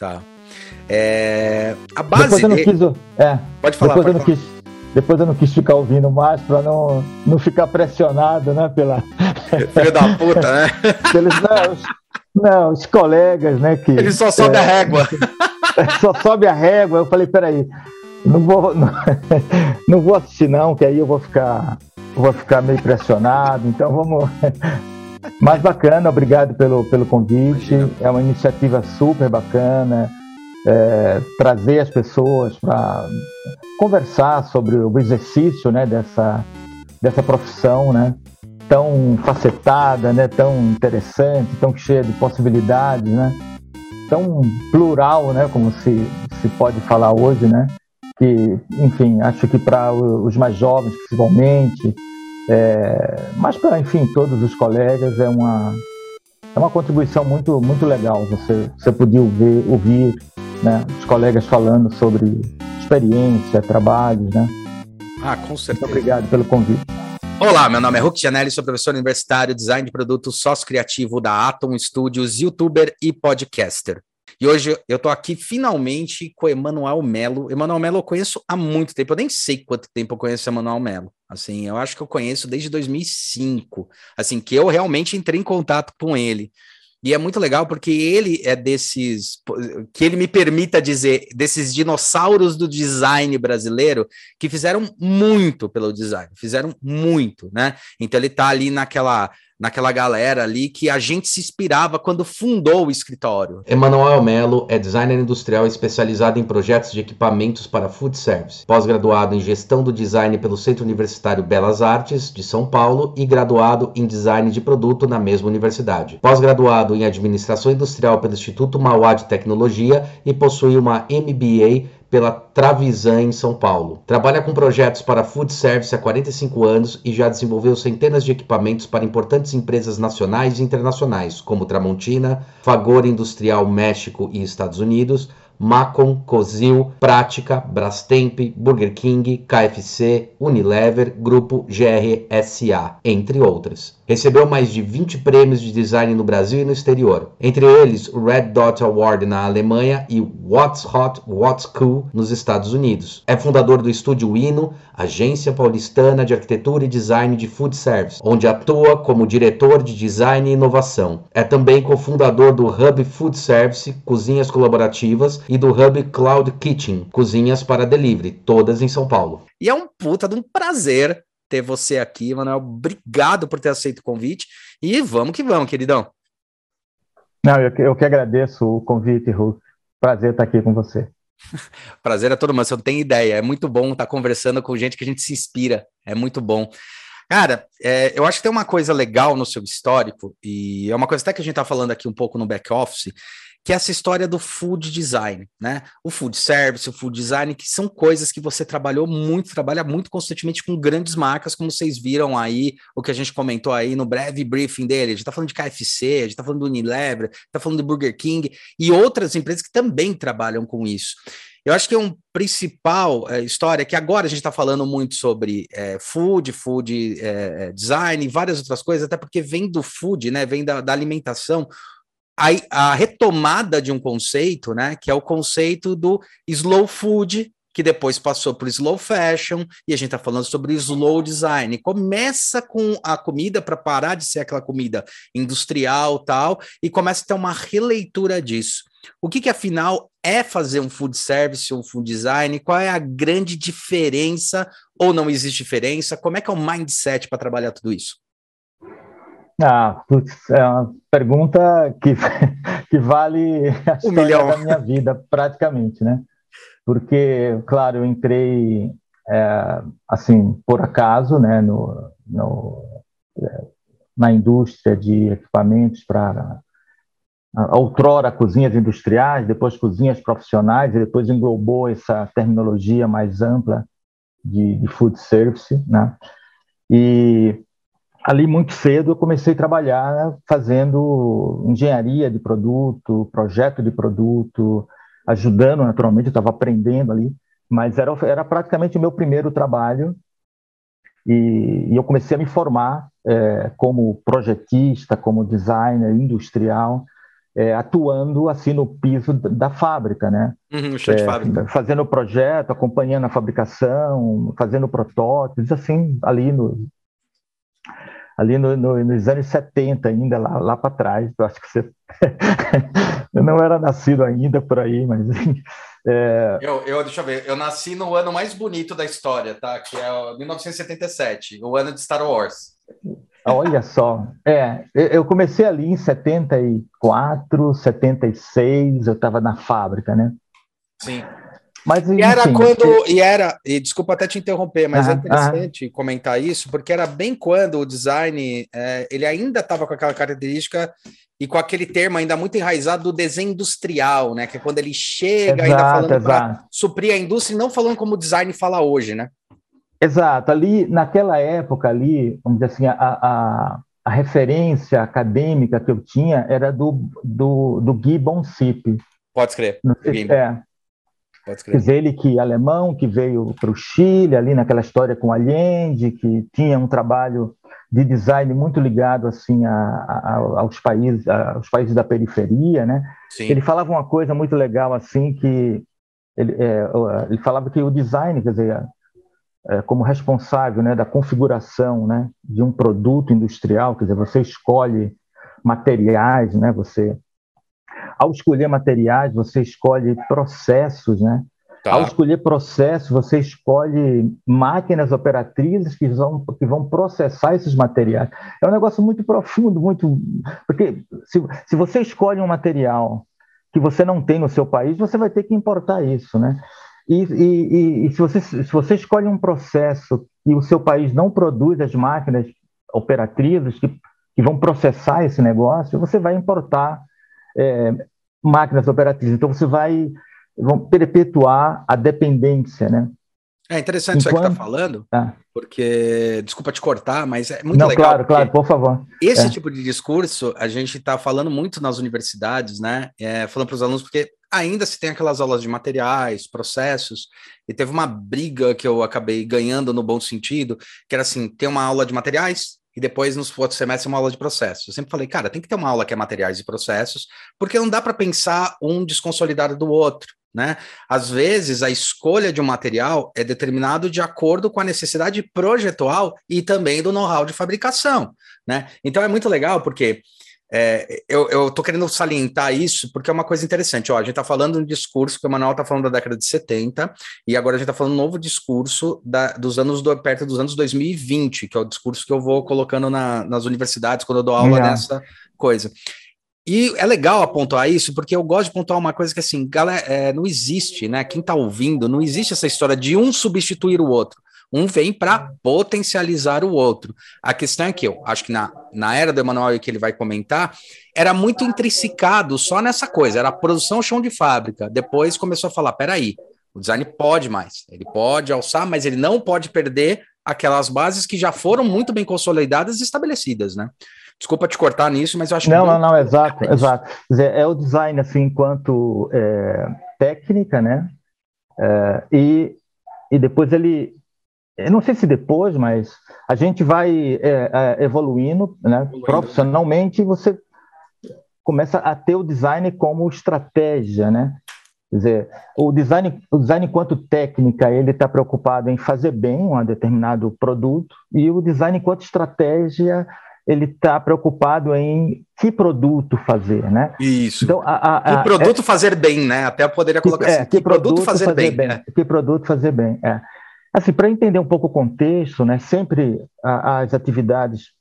Tá. É, a base depois eu não dele... quis, é, Pode falar, depois pode eu não quis, depois eu não quis ficar ouvindo mais para não, não ficar pressionado, né, pela filho da puta, né? Pelos, não, os, não, os colegas, né, que ele só sobe é, a régua. Só sobe a régua. Eu falei, peraí, não vou, não, não vou assistir não, que aí eu vou ficar, vou ficar meio pressionado. Então vamos. Mas bacana, obrigado pelo, pelo convite. É uma iniciativa super bacana. É, trazer as pessoas para conversar sobre o exercício né, dessa, dessa profissão né, tão facetada, né, tão interessante, tão cheia de possibilidades, né, tão plural, né, como se, se pode falar hoje, né, que, enfim, acho que para os mais jovens, principalmente, é, mas para, enfim, todos os colegas, é uma, é uma contribuição muito, muito legal. Você, você podia ouvir, ouvir né, os colegas falando sobre experiência, trabalhos, né? Ah, com certeza. Muito obrigado pelo convite. Olá, meu nome é Hulk Janelli, sou professor universitário, design de produtos, sócio criativo da Atom Studios, youtuber e podcaster. E hoje eu tô aqui finalmente com Emanuel Melo. Emanuel Melo eu conheço há muito tempo, eu nem sei quanto tempo eu conheço Emanuel Melo. Assim, eu acho que eu conheço desde 2005, assim, que eu realmente entrei em contato com ele. E é muito legal porque ele é desses, que ele me permita dizer, desses dinossauros do design brasileiro que fizeram muito pelo design, fizeram muito, né? Então ele tá ali naquela naquela galera ali que a gente se inspirava quando fundou o escritório. Emanuel Melo é designer industrial especializado em projetos de equipamentos para food service, pós-graduado em gestão do design pelo Centro Universitário Belas Artes de São Paulo e graduado em design de produto na mesma universidade. Pós-graduado em administração industrial pelo Instituto Mauá de Tecnologia e possui uma MBA pela Travisan em São Paulo. Trabalha com projetos para food service há 45 anos e já desenvolveu centenas de equipamentos para importantes empresas nacionais e internacionais, como Tramontina, Fagor Industrial México e Estados Unidos, Macon, Cozil, Prática, Brastemp, Burger King, KFC, Unilever, Grupo GRSA, entre outras. Recebeu mais de 20 prêmios de design no Brasil e no exterior, entre eles o Red Dot Award na Alemanha e What's Hot, What's Cool nos Estados Unidos. É fundador do estúdio Hino, agência paulistana de arquitetura e design de food service, onde atua como diretor de design e inovação. É também cofundador do Hub Food Service, cozinhas colaborativas, e do Hub Cloud Kitchen, cozinhas para delivery, todas em São Paulo. E é um puta de um prazer ter você aqui, Manuel. Obrigado por ter aceito o convite. E vamos que vamos, queridão. Não, eu, eu que agradeço o convite, Ru. Prazer estar aqui com você. Prazer é todo mundo, você não tem ideia. É muito bom estar conversando com gente que a gente se inspira. É muito bom. Cara, é, eu acho que tem uma coisa legal no seu histórico, e é uma coisa até que a gente está falando aqui um pouco no back-office, que é essa história do food design, né? O food service, o food design, que são coisas que você trabalhou muito, trabalha muito constantemente com grandes marcas, como vocês viram aí, o que a gente comentou aí no breve briefing dele. A gente tá falando de KFC, a gente tá falando do Unilever, tá falando do Burger King e outras empresas que também trabalham com isso. Eu acho que é um principal é, história que agora a gente está falando muito sobre é, food, food é, design e várias outras coisas, até porque vem do food, né? Vem da, da alimentação a, a retomada de um conceito, né, que é o conceito do slow food, que depois passou por slow fashion, e a gente está falando sobre slow design. Começa com a comida para parar de ser aquela comida industrial tal, e começa a ter uma releitura disso. O que, que afinal é fazer um food service ou um food design? Qual é a grande diferença ou não existe diferença? Como é que é o mindset para trabalhar tudo isso? Ah, putz, é uma pergunta que, que vale a um história milhão. da minha vida, praticamente, né? Porque, claro, eu entrei, é, assim, por acaso, né, no, no, é, na indústria de equipamentos para outrora cozinhas industriais, depois cozinhas profissionais, e depois englobou essa terminologia mais ampla de, de food service, né? E ali muito cedo eu comecei a trabalhar fazendo engenharia de produto, projeto de produto, ajudando naturalmente, eu estava aprendendo ali, mas era, era praticamente o meu primeiro trabalho e, e eu comecei a me formar é, como projetista, como designer industrial é, atuando assim no piso da fábrica, né? Uhum, chão de é, fábrica. Fazendo o projeto, acompanhando a fabricação, fazendo protótipos, assim, ali no ali no, no, nos anos 70 ainda, lá, lá para trás, eu acho que você... eu não era nascido ainda por aí, mas... É... Eu, eu, deixa eu ver, eu nasci no ano mais bonito da história, tá? Que é 1977, o ano de Star Wars. Olha só, é, eu comecei ali em 74, 76, eu estava na fábrica, né? Sim. Mas, e era quando, e era, e desculpa até te interromper, mas é interessante comentar isso, porque era bem quando o design, é, ele ainda estava com aquela característica e com aquele termo ainda muito enraizado do desenho industrial, né? Que é quando ele chega exato, ainda falando para suprir a indústria, e não falando como o design fala hoje, né? Exato, ali naquela época ali, vamos dizer assim, a, a, a referência acadêmica que eu tinha era do, do, do Gibbon Sip. Pode escrever. É. Dizer, ele que alemão, que veio para o Chile, ali naquela história com Allende, que tinha um trabalho de design muito ligado assim a, a, aos países aos países da periferia, né? Sim. Ele falava uma coisa muito legal assim que ele, é, ele falava que o design, quer dizer, é, como responsável né, da configuração né, de um produto industrial, quer dizer, você escolhe materiais, né, você, ao escolher materiais, você escolhe processos, né? Tá. Ao escolher processos, você escolhe máquinas operatrizes que vão, que vão processar esses materiais. É um negócio muito profundo, muito. Porque se, se você escolhe um material que você não tem no seu país, você vai ter que importar isso, né? E, e, e, se, você, se você escolhe um processo e o seu país não produz as máquinas operativas que, que vão processar esse negócio, você vai importar é, máquinas operativas. Então, você vai vão perpetuar a dependência, né? É interessante Enquanto... isso que está falando, ah. porque, desculpa te cortar, mas é muito Não, legal. Claro, claro, por favor. Esse é. tipo de discurso a gente está falando muito nas universidades, né? É, falando para os alunos, porque ainda se tem aquelas aulas de materiais, processos, e teve uma briga que eu acabei ganhando no bom sentido, que era assim, tem uma aula de materiais e depois nos outros semestres uma aula de processos. Eu sempre falei, cara, tem que ter uma aula que é materiais e processos, porque não dá para pensar um desconsolidado do outro. Né? Às vezes, a escolha de um material é determinado de acordo com a necessidade projetual e também do know-how de fabricação. Né? Então, é muito legal porque é, eu estou querendo salientar isso porque é uma coisa interessante. Ó, a gente está falando um discurso que o Manuel está falando da década de 70, e agora a gente está falando um novo discurso da, dos anos do, perto dos anos 2020, que é o discurso que eu vou colocando na, nas universidades quando eu dou aula yeah. dessa coisa. E é legal apontar isso, porque eu gosto de pontuar uma coisa que, assim, galera, é, não existe, né? Quem está ouvindo, não existe essa história de um substituir o outro. Um vem para potencializar o outro. A questão é que eu acho que na, na era do Emanuel que ele vai comentar, era muito intrinsecado só nessa coisa, era a produção chão de fábrica. Depois começou a falar: peraí, o design pode mais, ele pode alçar, mas ele não pode perder aquelas bases que já foram muito bem consolidadas e estabelecidas, né? Desculpa te cortar nisso, mas eu acho não, que. Não, não, não, exato, exato. Quer dizer, é o design, assim, enquanto é, técnica, né? É, e, e depois ele, não sei se depois, mas a gente vai é, é, evoluindo, né? profissionalmente, você começa a ter o design como estratégia, né? Quer dizer, o design, o design enquanto técnica, ele está preocupado em fazer bem um determinado produto, e o design enquanto estratégia, ele está preocupado em que produto fazer, né? Isso. Então, a, a, a, que produto é, fazer bem, né? Até poderia colocar é, assim, que, que produto, produto fazer, fazer bem. bem né? Que produto fazer bem, é. Assim, para entender um pouco o contexto, né, sempre a, as atividades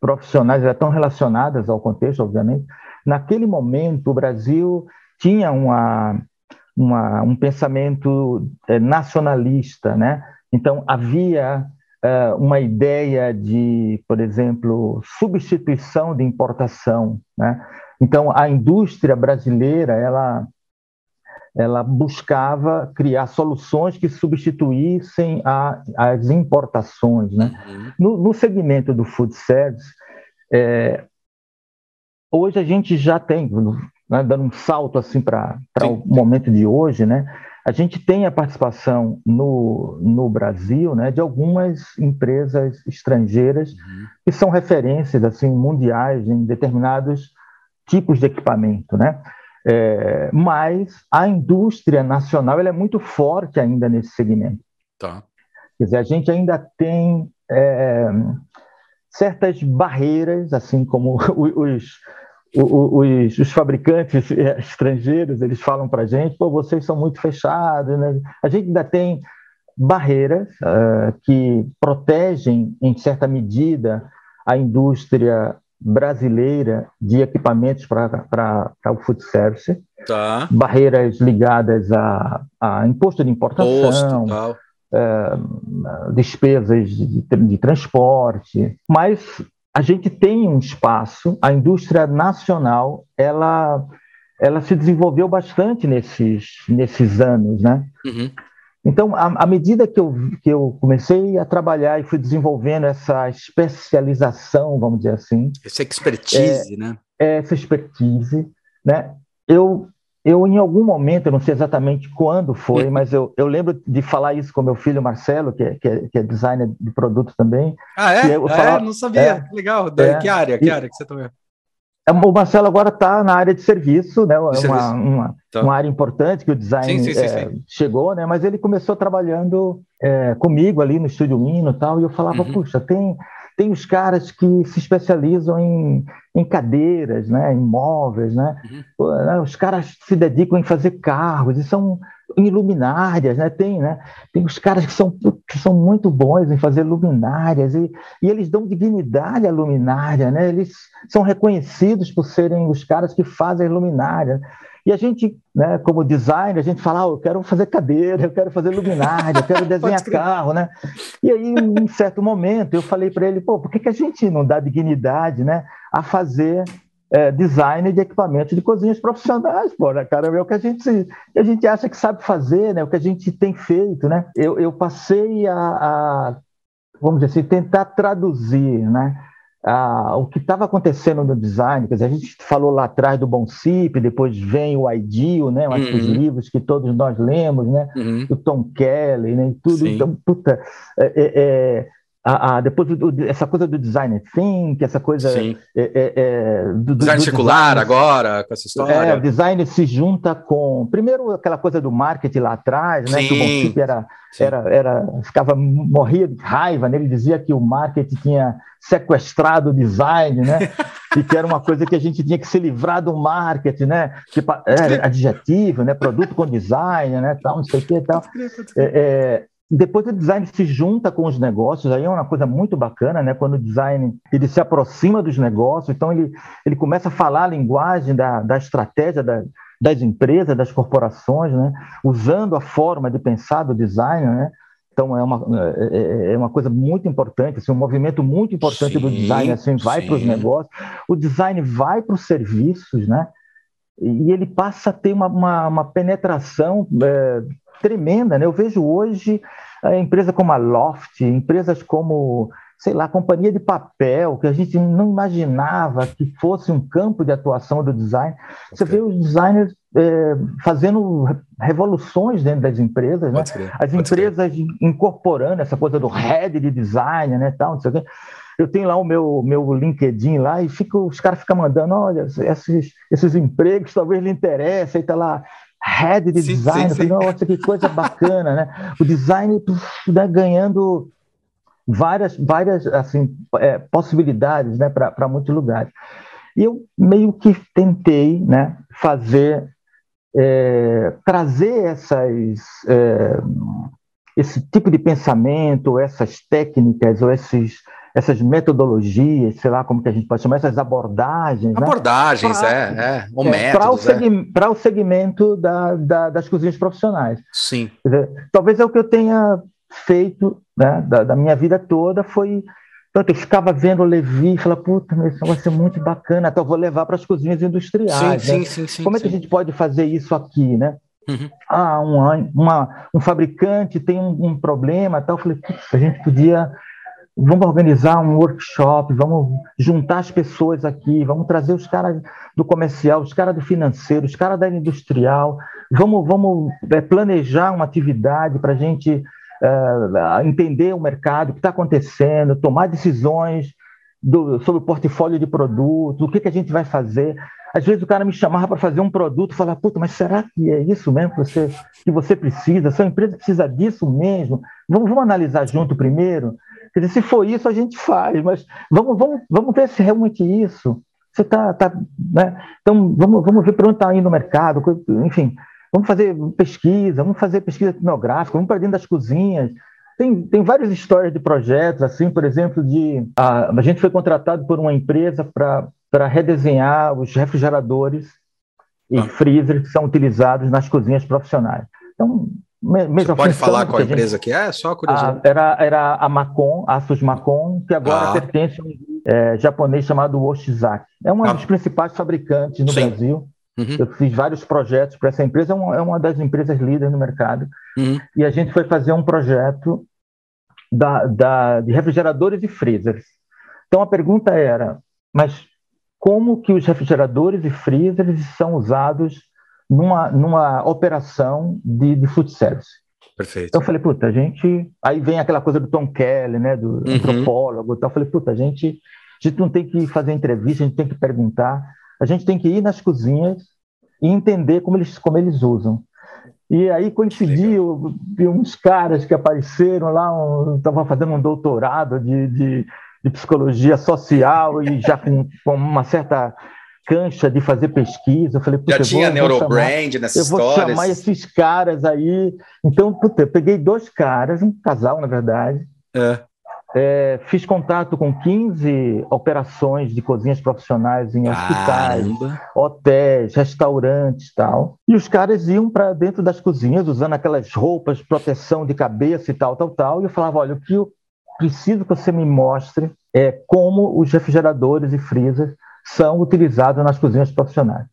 profissionais estão relacionadas ao contexto, obviamente. Naquele momento, o Brasil tinha uma, uma um pensamento é, nacionalista, né? Então, havia é, uma ideia de, por exemplo, substituição de importação, né? Então, a indústria brasileira, ela ela buscava criar soluções que substituíssem a, as importações. Né? Uhum. No, no, segmento do food service, é, hoje a gente já tem, né, dando um salto assim para o momento de hoje, né, a gente tem a participação no, no Brasil né, de algumas empresas estrangeiras uhum. que são referências assim mundiais em determinados tipos de equipamento, né? É, mas a indústria nacional é muito forte ainda nesse segmento. Tá. Quer dizer, a gente ainda tem é, certas barreiras, assim como os, os, os, fabricantes estrangeiros, eles falam para a gente, pô, vocês são muito fechados, né? A gente ainda tem barreiras uh, que protegem, em certa medida, a indústria brasileira de equipamentos para o food service, tá. barreiras ligadas a, a imposto de importação, Posto, é, despesas de, de transporte, mas a gente tem um espaço, a indústria nacional, ela, ela se desenvolveu bastante nesses, nesses anos, né? Uhum. Então, à, medida que eu, que eu comecei a trabalhar e fui desenvolvendo essa especialização, vamos dizer assim. Essa expertise, é, né? Essa expertise, né? Eu, eu, em algum momento, eu não sei exatamente quando foi, uhum. mas eu, eu lembro de falar isso com meu filho Marcelo, que é, que é, que é designer de produto também. Ah, é? Eu, falava, é? Não sabia. É, Legal. É, que área? Que área que você está é, o Marcelo agora está na área de serviço, né? Uma, serviço. uma, tá. uma, área importante que o design sim, sim, é, sim, chegou, né? Mas ele começou trabalhando é, comigo ali no estúdio Hino e tal, e eu falava, uhum. puxa, tem, tem os caras que se especializam em, em cadeiras, né? Em móveis, né? Uhum. né? Os caras se dedicam em fazer carros e são em luminárias, né? Tem, né? Tem os caras que são, que são muito bons em fazer luminárias e, e eles dão dignidade à luminária, né? Eles são reconhecidos por serem os caras que fazem luminária. E a gente, né, como designer, a gente fala, oh, eu quero fazer cadeira, eu quero fazer luminária, eu quero desenhar carro, né? E aí, em certo momento, eu falei para ele, pô, por que, que a gente não dá dignidade, né, a fazer é, design de equipamentos de cozinhas profissionais, pô, né, cara? É o que a gente, a gente acha que sabe fazer, né? O que a gente tem feito, né? Eu, eu passei a, a, vamos dizer assim, tentar traduzir, né? O que estava acontecendo no design, quer dizer, a gente falou lá atrás do Bonsip, depois vem o Ideal, né? Que os uhum. livros que todos nós lemos, né? Uhum. O Tom Kelly, né? E tudo. Sim. Então, puta, é, é, é a, a, depois do, essa coisa do design think, essa coisa é, é, é, do, design circular design, agora com essa história. É, o design se junta com primeiro aquela coisa do marketing lá atrás, né? Sim. Que o Bonfip era, era, era ficava morria de raiva, né? Ele dizia que o marketing tinha sequestrado o design, né? e que era uma coisa que a gente tinha que se livrar do marketing, né? Tipo, é, adjetivo, né? Produto com design, né? Tal, não sei o que, tal. É, é depois o design se junta com os negócios, aí é uma coisa muito bacana, né? Quando o design ele se aproxima dos negócios, então ele, ele começa a falar a linguagem da, da estratégia da, das empresas, das corporações, né? Usando a forma de pensar do design, né? Então é uma, é, é, é uma coisa muito importante, assim, um movimento muito importante sim, do design assim vai para os negócios, o design vai para os serviços, né? E ele passa a ter uma, uma, uma penetração é, tremenda. Né? Eu vejo hoje a empresa como a Loft, empresas como, sei lá, companhia de papel, que a gente não imaginava que fosse um campo de atuação do design. Você vê os designers é, fazendo revoluções dentro das empresas, né? as empresas incorporando essa coisa do head de design, né, tal, não sei o quê. Eu tenho lá o meu, meu LinkedIn lá e fico, os caras ficam mandando, olha, esses, esses empregos talvez lhe interessem, aí tá lá head de sim, design. Sim, sim. Falei, Nossa, que coisa bacana, né? O design né, ganhando várias, várias assim, é, possibilidades né, para muitos lugares. E eu meio que tentei né, fazer, é, trazer essas, é, esse tipo de pensamento, essas técnicas ou esses essas metodologias, sei lá como que a gente pode chamar, essas abordagens. Né? Abordagens, né? é, é, é, métodos. Para o, segmento, é. o segmento da, da, das cozinhas profissionais. Sim. Dizer, talvez é o que eu tenha feito né, da, da, minha vida toda foi. Pronto, eu ficava vendo o Levi e falava, puta, isso vai ser muito bacana, então eu vou levar para as cozinhas industriais. Sim, né? sim, sim, sim, Como é que a gente pode fazer isso aqui, né? Uhum. Ah, um, uma, um fabricante tem um, um problema, tal. Eu falei, a gente podia vamos organizar um workshop, vamos juntar as pessoas aqui, vamos trazer os caras do comercial, os caras do financeiro, os caras da industrial, vamos, vamos é, planejar uma atividade para a gente é, entender o mercado, o que está acontecendo, tomar decisões do, sobre o portfólio de produtos, o que, que a gente vai fazer. Às vezes o cara me chamava para fazer um produto falava, puta, mas será que é isso mesmo que você, que você precisa? Sua empresa precisa disso mesmo? Vamos, vamos analisar junto primeiro? Quer dizer, se for isso, a gente faz, mas vamos, vamos, vamos ver se é realmente isso. Você está. Tá, né? Então, vamos, vamos ver para onde está indo o mercado, enfim, vamos fazer pesquisa, vamos fazer pesquisa etnográfica, vamos para dentro das cozinhas. Tem, tem várias histórias de projetos, assim, por exemplo, de a, a gente foi contratado por uma empresa para redesenhar os refrigeradores e ah. freezers que são utilizados nas cozinhas profissionais. Então, mesma Você pode falar qual a empresa que é? Só curiosidade. A, era, era a Macon, a Asus Macon, que agora ah. pertence a um é, japonês chamado Oshizaki. É uma ah. dos principais fabricantes no Sim. Brasil. Uhum. Eu fiz vários projetos para essa empresa, é uma, é uma, das empresas líderes no mercado. Uhum. E a gente foi fazer um projeto da, da, de refrigeradores e freezers. Então a pergunta era, mas como que os refrigeradores e freezers são usados numa, numa operação de, de food service? Perfeito. Então eu falei, puta, a gente. Aí vem aquela coisa do Tom Kelly, né, do uhum. antropólogo. Então eu falei, puta, a gente, a gente não tem que fazer entrevista, a gente tem que perguntar, a gente tem que ir nas cozinhas e entender como eles, como eles usam. E aí coincidiu, vi uns caras que apareceram lá, estavam um, fazendo um doutorado de, de, de, psicologia social e já com, com, uma certa cancha de fazer pesquisa. Eu falei, já tinha neurobrand nessa história. Eu vou chamar esses caras aí. Então, puta, eu peguei dois caras, um casal, na verdade. É. É, fiz contato com 15 operações de cozinhas profissionais em hospitais, hotéis, restaurantes tal. E os caras iam para dentro das cozinhas usando aquelas roupas, proteção de cabeça e tal, tal, tal. E eu falava: olha, o que eu preciso que você me mostre é como os refrigeradores e freezers são utilizados nas cozinhas profissionais.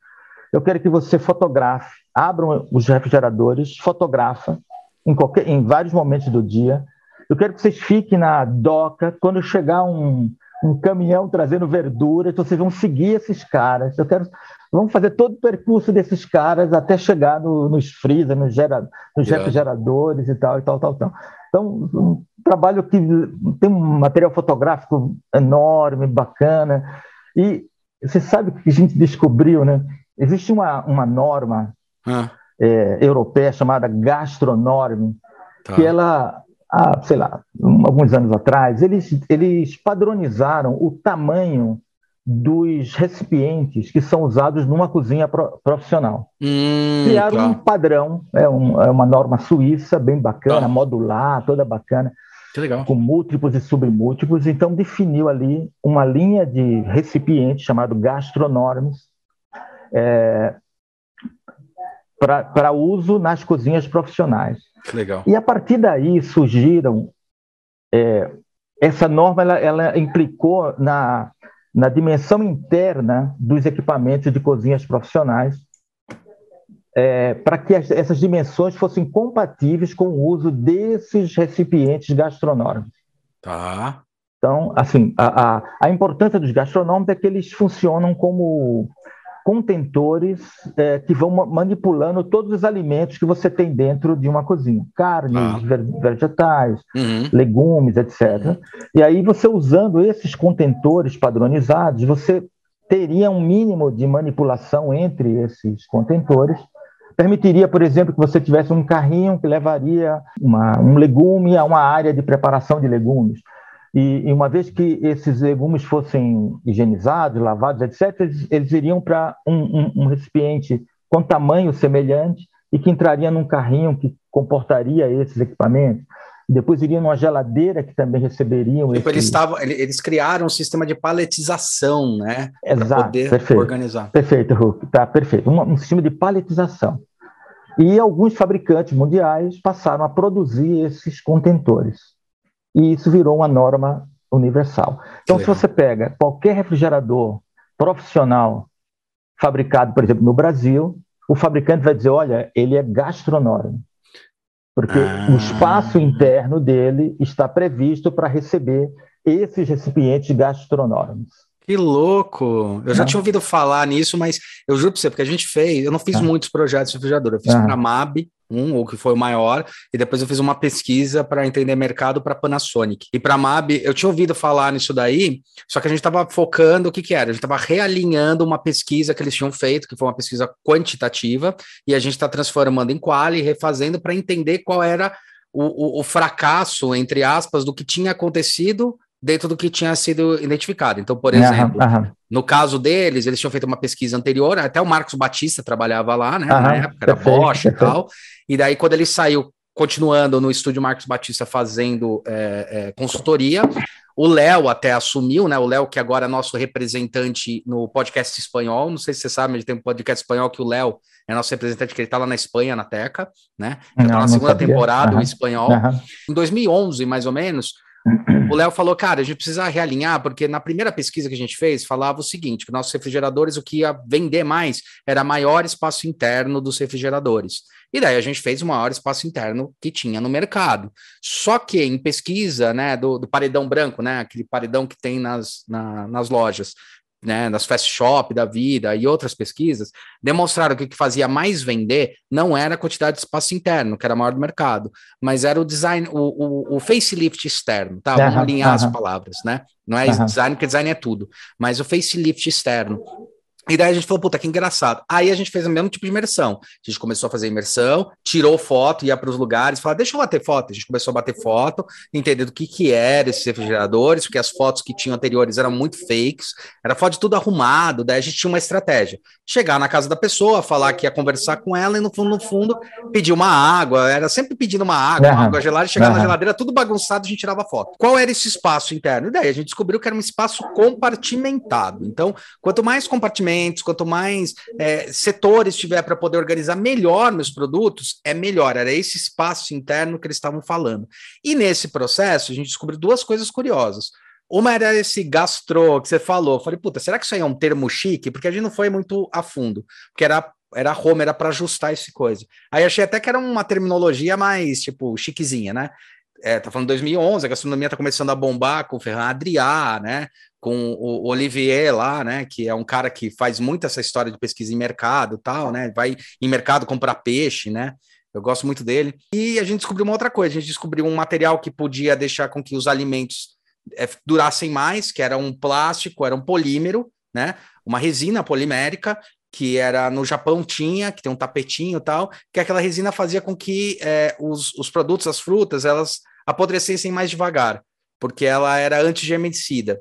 Eu quero que você fotografe, abra os refrigeradores, fotografa em, qualquer, em vários momentos do dia eu quero que vocês fiquem na doca quando chegar um, um caminhão trazendo verdura, então vocês vão seguir esses caras. Eu quero, vamos fazer todo o percurso desses caras até chegar no, nos freezer, nos, gera, nos yeah. refrigeradores e tal, e tal, tal, tal. Então, um trabalho que tem um material fotográfico enorme, bacana. E você sabe o que a gente descobriu, né? Existe uma, uma norma ah. é, europeia chamada gastronorme, tá. que ela há, sei lá, alguns anos atrás, eles, eles padronizaram o tamanho dos recipientes que são usados numa cozinha pro, profissional. Hum, Criaram tá. um padrão, é, um, é, uma norma suíça bem bacana, tá. modular, toda bacana, com múltiplos e submúltiplos. Então definiu ali uma linha de recipientes chamado gastronormes é, para uso nas cozinhas profissionais. Legal. E a partir daí surgiram. É, essa norma ela, ela implicou na, na dimensão interna dos equipamentos de cozinhas profissionais, é, para que as, essas dimensões fossem compatíveis com o uso desses recipientes gastronômicos. Tá. Então, assim, a, a, a importância dos gastronômicos é que eles funcionam como contentores é, que vão manipulando todos os alimentos que você tem dentro de uma cozinha, carnes, ah. vegetais, uhum. legumes, etc. E aí você usando esses contentores padronizados, você teria um mínimo de manipulação entre esses contentores. Permitiria, por exemplo, que você tivesse um carrinho que levaria uma, um legume a uma área de preparação de legumes e, e, uma vez que esses legumes fossem higienizados, lavados, etc., eles, eles iriam para um, um, um, recipiente com tamanho semelhante e que entraria num carrinho que comportaria esses equipamentos. Depois iriam numa geladeira que também receberiam. Tipo, esse... eles, tavam, eles criaram um sistema de paletização, né? Exato, poder perfeito, organizar. Perfeito, Hulk. Tá, perfeito. Um, um sistema de paletização. E alguns fabricantes mundiais passaram a produzir esses contentores e isso virou uma norma universal. Então, se você pega qualquer refrigerador profissional fabricado, por exemplo, no Brasil, o fabricante vai dizer: olha, ele é gastronômico, porque ah. o espaço interno dele está previsto para receber esses recipientes gastronômicos. Que louco! Eu já tinha ouvido falar nisso, mas eu juro para você, porque a gente fez, eu não fiz muitos projetos de refrigerador, eu fiz para a MAB, um, ou que foi o maior, e depois eu fiz uma pesquisa para entender mercado para Panasonic. E para a MAB, eu tinha ouvido falar nisso daí, só que a gente estava focando o que, que era? A gente estava realinhando uma pesquisa que eles tinham feito, que foi uma pesquisa quantitativa, e a gente está transformando em quali, refazendo para entender qual era o, o, o fracasso, entre aspas, do que tinha acontecido dentro do que tinha sido identificado. Então, por exemplo, uhum, uhum. no caso deles, eles tinham feito uma pesquisa anterior, até o Marcos Batista trabalhava lá, né? Uhum, na época, era Bosch e tal. E daí, quando ele saiu, continuando no estúdio Marcos Batista fazendo é, é, consultoria, o Léo até assumiu, né? O Léo, que agora é nosso representante no podcast espanhol. Não sei se você sabe, mas tem um podcast espanhol que o Léo é nosso representante, que ele está lá na Espanha, na Teca, né? Já tá na segunda sabia. temporada, o espanhol. Em 2011, mais ou menos, o Léo falou, cara, a gente precisa realinhar, porque na primeira pesquisa que a gente fez, falava o seguinte: que nossos refrigeradores, o que ia vender mais era maior espaço interno dos refrigeradores. E daí a gente fez o maior espaço interno que tinha no mercado. Só que em pesquisa, né, do, do paredão branco, né, aquele paredão que tem nas, na, nas lojas, né, nas fast shop da vida e outras pesquisas, demonstraram que o que fazia mais vender não era a quantidade de espaço interno, que era maior do mercado, mas era o design, o, o, o facelift externo, tá? Vamos alinhar as palavras, né? Não é design, porque design é tudo, mas o facelift externo. E daí a gente falou, puta, que engraçado. Aí a gente fez o mesmo tipo de imersão. A gente começou a fazer imersão, tirou foto, ia para os lugares, falou, deixa eu bater foto. A gente começou a bater foto, entender do que que era esses refrigeradores, porque as fotos que tinham anteriores eram muito fakes, era foto de tudo arrumado, daí a gente tinha uma estratégia. Chegar na casa da pessoa, falar que ia conversar com ela e no fundo, no fundo, pedir uma água, era sempre pedindo uma água, uhum. uma água gelada, chegar uhum. na geladeira, tudo bagunçado, a gente tirava foto. Qual era esse espaço interno? E daí a gente descobriu que era um espaço compartimentado. Então, quanto mais compartimento quanto mais é, setores tiver para poder organizar melhor meus produtos, é melhor. Era esse espaço interno que eles estavam falando. E nesse processo, a gente descobriu duas coisas curiosas. Uma era esse gastro que você falou. Eu falei, puta, será que isso aí é um termo chique? Porque a gente não foi muito a fundo, porque era era home, era para ajustar esse coisa. Aí achei até que era uma terminologia mais, tipo, chiquezinha, né? É, tá falando 2011, a gastronomia tá começando a bombar com Ferran Adrià, né? Com o Olivier lá, né, que é um cara que faz muito essa história de pesquisa em mercado, tal, né, vai em mercado comprar peixe, né, eu gosto muito dele. E a gente descobriu uma outra coisa, a gente descobriu um material que podia deixar com que os alimentos é, durassem mais, que era um plástico, era um polímero, né, uma resina polimérica, que era no Japão tinha, que tem um tapetinho e tal, que aquela resina fazia com que é, os, os produtos, as frutas, elas apodrecessem mais devagar porque ela era antigermicida.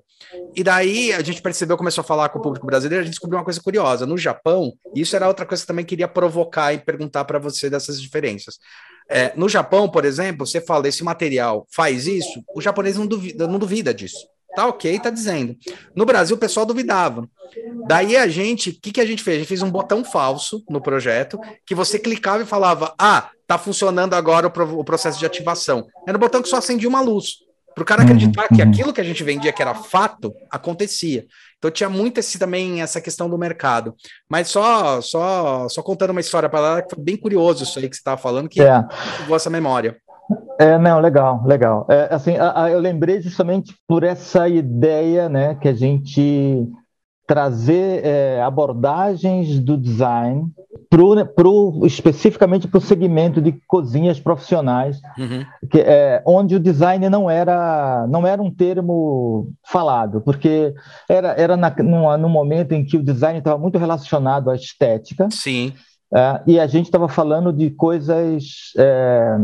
E daí a gente percebeu, começou a falar com o público brasileiro, a gente descobriu uma coisa curiosa. No Japão, isso era outra coisa que também queria provocar e perguntar para você dessas diferenças. É, no Japão, por exemplo, você fala, esse material faz isso, o japonês não duvida, não duvida disso. Tá ok, tá dizendo. No Brasil, o pessoal duvidava. Daí a gente, o que, que a gente fez? A gente fez um botão falso no projeto, que você clicava e falava, ah, tá funcionando agora o, o processo de ativação. Era um botão que só acendia uma luz. Para o cara acreditar uhum, que aquilo que a gente vendia que era fato, acontecia. Então tinha muito esse também essa questão do mercado. Mas só só só contando uma história para lá, que foi bem curioso isso aí que você estava falando, que é. essa memória. É, não, legal, legal. É, assim, a, a, eu lembrei justamente por essa ideia, né, que a gente trazer é, abordagens do design pro, pro, especificamente para o segmento de cozinhas profissionais, uhum. que, é, onde o design não era, não era um termo falado, porque era, era na, no, no momento em que o design estava muito relacionado à estética. Sim. É, e a gente estava falando de coisas é,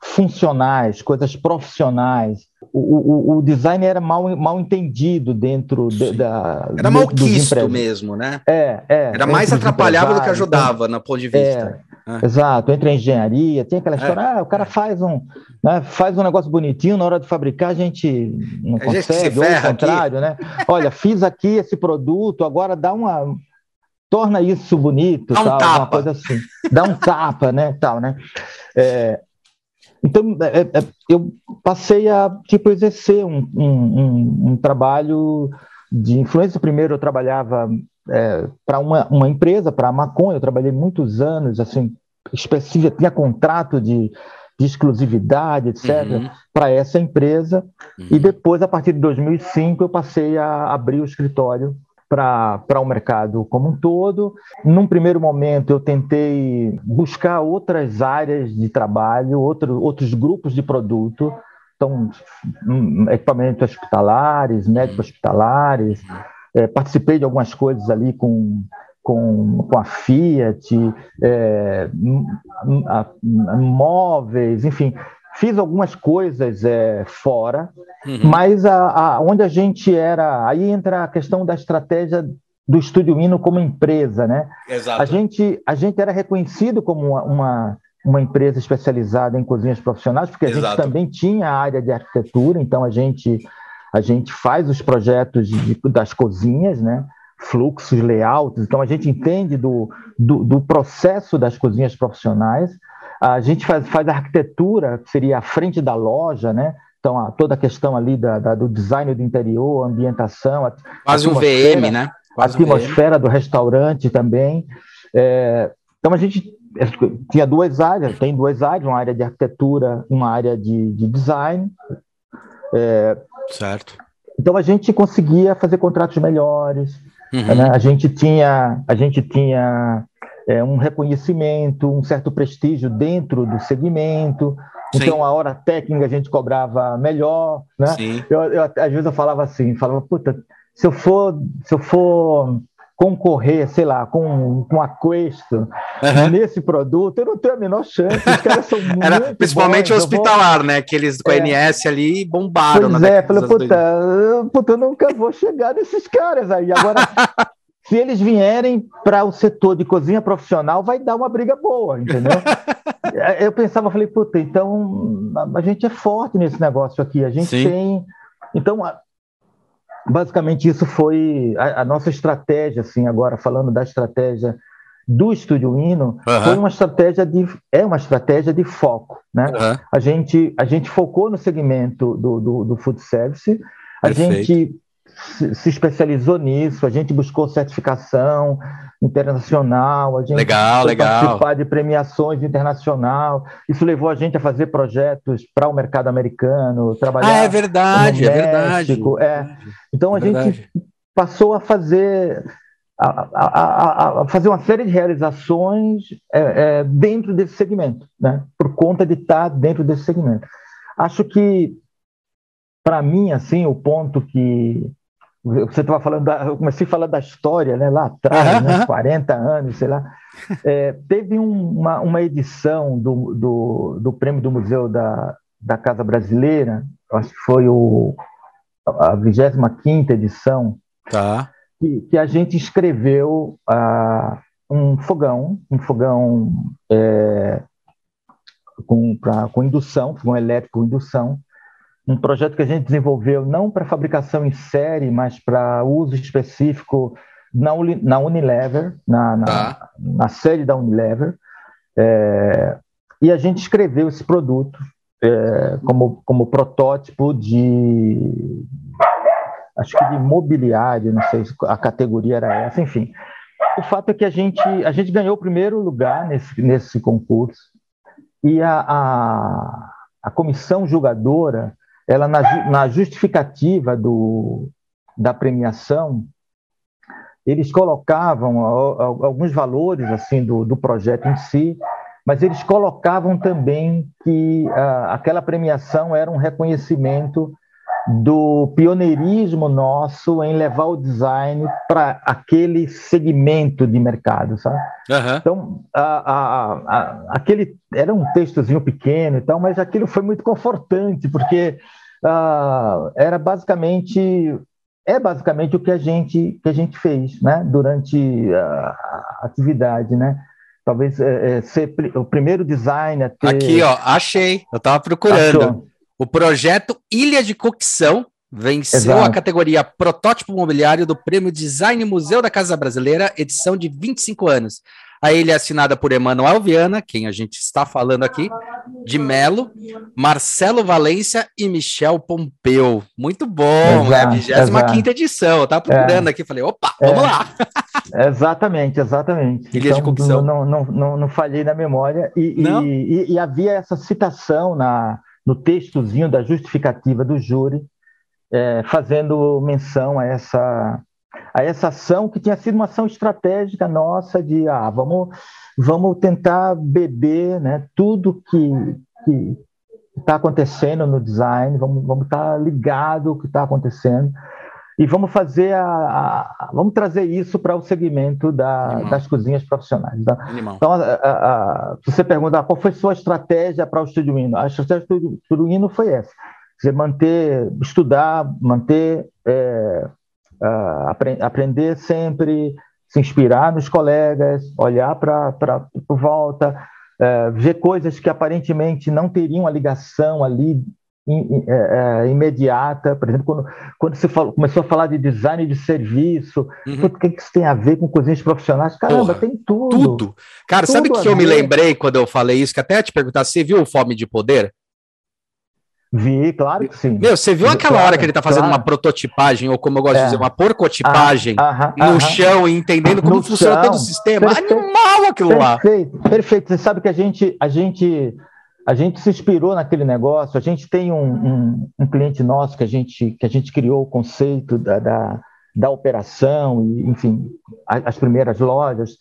funcionais, coisas profissionais. O, o, o, design era mal, mal entendido dentro de, da. Era mal quisto mesmo, né? É, é. Era mais atrapalhava do que ajudava, então, no ponto de vista. É, é. Exato, entre a engenharia, tem aquela é. história, ah, o cara faz um, né, faz um negócio bonitinho, na hora de fabricar a gente não a consegue, gente ou o contrário, aqui. né? Olha, fiz aqui esse produto, agora dá uma. Torna isso bonito, dá um tal, tapa. uma coisa assim. Dá um tapa, né? Tal, né? É, então, é, é, eu passei a tipo, exercer um, um, um, trabalho de influência. Primeiro, eu trabalhava é, para uma, uma empresa, para a Macon, eu trabalhei muitos anos, assim, específico, tinha contrato de, de exclusividade, etc., uhum. para essa empresa. Uhum. E depois, a partir de 2005, eu passei a abrir o escritório para o mercado como um todo. Num primeiro momento, eu tentei buscar outras áreas de trabalho, outro, outros grupos de produto, então, equipamentos hospitalares, médicos hospitalares. É, participei de algumas coisas ali com, com, com a Fiat, é, a, a, móveis, enfim, fiz algumas coisas é, fora, uhum. mas a, a, onde a gente era. Aí entra a questão da estratégia do Estúdio Hino como empresa, né? Exato. A gente, a gente era reconhecido como uma, uma, uma empresa especializada em cozinhas profissionais, porque a Exato. gente também tinha a área de arquitetura, então a gente, a gente faz os projetos de, das cozinhas, né? fluxos, layouts, então a gente entende do, do, do processo das cozinhas profissionais, a gente faz, faz a arquitetura, que seria a frente da loja, né? Então, a, toda a questão ali da, da, do design do interior, ambientação. A, Quase um VM, né? Quase a atmosfera do restaurante também. É, então, a gente tinha duas áreas, tem duas áreas, uma área de arquitetura uma área de, de design. É, certo. Então, a gente conseguia fazer contratos melhores, Uhum. Né? A gente tinha, a gente tinha é, um reconhecimento, um certo prestígio dentro do segmento. Sim. Então, a hora técnica a gente cobrava melhor, né? Eu, eu, às vezes eu falava assim, falava, puta, se eu for, se eu for concorrer, sei lá, com, com a Questo uhum. nesse produto, eu não tenho a menor chance. Os caras são Era, muito Principalmente bons, hospitalar, vou... né? Que eles com a é. NS ali bombaram. Pois é, falei, puta, puta, eu nunca vou chegar nesses caras aí. Agora, se eles vierem para o setor de cozinha profissional, vai dar uma briga boa, entendeu? eu pensava, falei, puta, então a gente é forte nesse negócio aqui, a gente Sim. tem... Então, basicamente isso foi a, a, nossa estratégia, assim, agora falando da estratégia do Estúdio Hino, uhum. foi uma estratégia de é uma estratégia de foco, né? Uhum. A gente a gente focou no segmento do, do, do food service, a Perfeito. gente se especializou nisso, a gente buscou certificação internacional, a gente legal, legal. participar de premiações internacional. Isso levou a gente a fazer projetos para o mercado americano, trabalhar. Ah, é verdade, é verdade. É. Então a verdade. gente passou a fazer a, a, a, fazer uma série de realizações é, é, dentro desse segmento, né? Por conta de estar dentro desse segmento. Acho que para mim, assim, o ponto que você estava falando, da, eu comecei a falar da história, né, lá atrás, né, 40 anos, sei lá. É, teve um, uma, uma edição do, do, do prêmio do Museu da, da Casa Brasileira, acho que foi o, a 25 edição, tá. que, que a gente escreveu uh, um fogão, um fogão é, com, pra, com indução, fogão elétrico com indução, um projeto que a gente desenvolveu não para fabricação em série, mas para uso específico na, Unilever, na, na, tá. na sede da Unilever. É, e a gente escreveu esse produto é, como, como protótipo de acho que de mobiliário, não sei se a categoria era essa, enfim. O fato é que a gente, a gente ganhou o primeiro lugar nesse, nesse concurso e a, a, a comissão julgadora ela na, na justificativa do, da premiação, eles colocavam alguns valores assim do, do projeto em si, mas eles colocavam também que uh, aquela premiação era um reconhecimento do pioneirismo nosso em levar o design para aquele segmento de mercado, sabe? Uhum. Então, a, a, a, aquele era um textozinho pequeno e tal, mas aquilo foi muito confortante, porque uh, era basicamente é basicamente o que a gente que a gente fez, né? Durante a atividade, né? Talvez é, é, ser o primeiro design a ter... Aqui, ó, achei. Eu estava procurando. Achou. O projeto Ilha de Cocção venceu Exato. a categoria Protótipo Mobiliário do Prêmio Design Museu da Casa Brasileira, edição de 25 anos. A ilha é assinada por Emanuel Viana, quem a gente está falando aqui, de Melo, Marcelo Valência e Michel Pompeu. Muito bom, exato, é a 25 edição. Eu tava procurando é. aqui, falei, opa, vamos é. lá. exatamente, exatamente. Ilha então, de Cocção. Não, não, não, não falhei na memória. E, e, e, havia essa citação na, no textozinho da justificativa do júri, é, fazendo menção a essa, a essa ação que tinha sido uma ação estratégica nossa de, ah, vamos vamos tentar beber né, tudo que está acontecendo no design, vamos, vamos estar tá ligado o que está acontecendo e vamos fazer a, a vamos trazer isso para o segmento da, das cozinhas profissionais. Tá? Então, a, a, você pergunta ah, qual foi sua estratégia para o Estúdio Hino? A estratégia do Estúdio Hino foi essa: você manter, estudar, manter, é, apre, aprender sempre, se inspirar nos colegas, olhar para volta, é, ver coisas que aparentemente não teriam a ligação ali imediata. Por exemplo, quando, quando você falou, começou a falar de design de serviço, uhum. o que, que isso tem a ver com cozinhas profissionais? Caramba, Porra, tem tudo. Tudo. Cara, tudo sabe o que eu me lembrei quando eu falei isso? Que até te perguntar, você viu o Fome de Poder? Vi, claro que sim. Meu, você viu aquela claro, hora que ele tá fazendo claro. uma prototipagem, ou como eu gosto é. de dizer, uma porcotipagem ah, ah, no ah, chão e entendendo como funciona chão. todo o sistema? Perfeito. Animal aquilo perfeito, lá. Perfeito, perfeito. Você sabe que a gente, a gente, a gente se inspirou naquele negócio. A gente tem um, um, um cliente nosso que a gente, que a gente criou o conceito da, da, da operação, e, enfim, as, as primeiras lojas.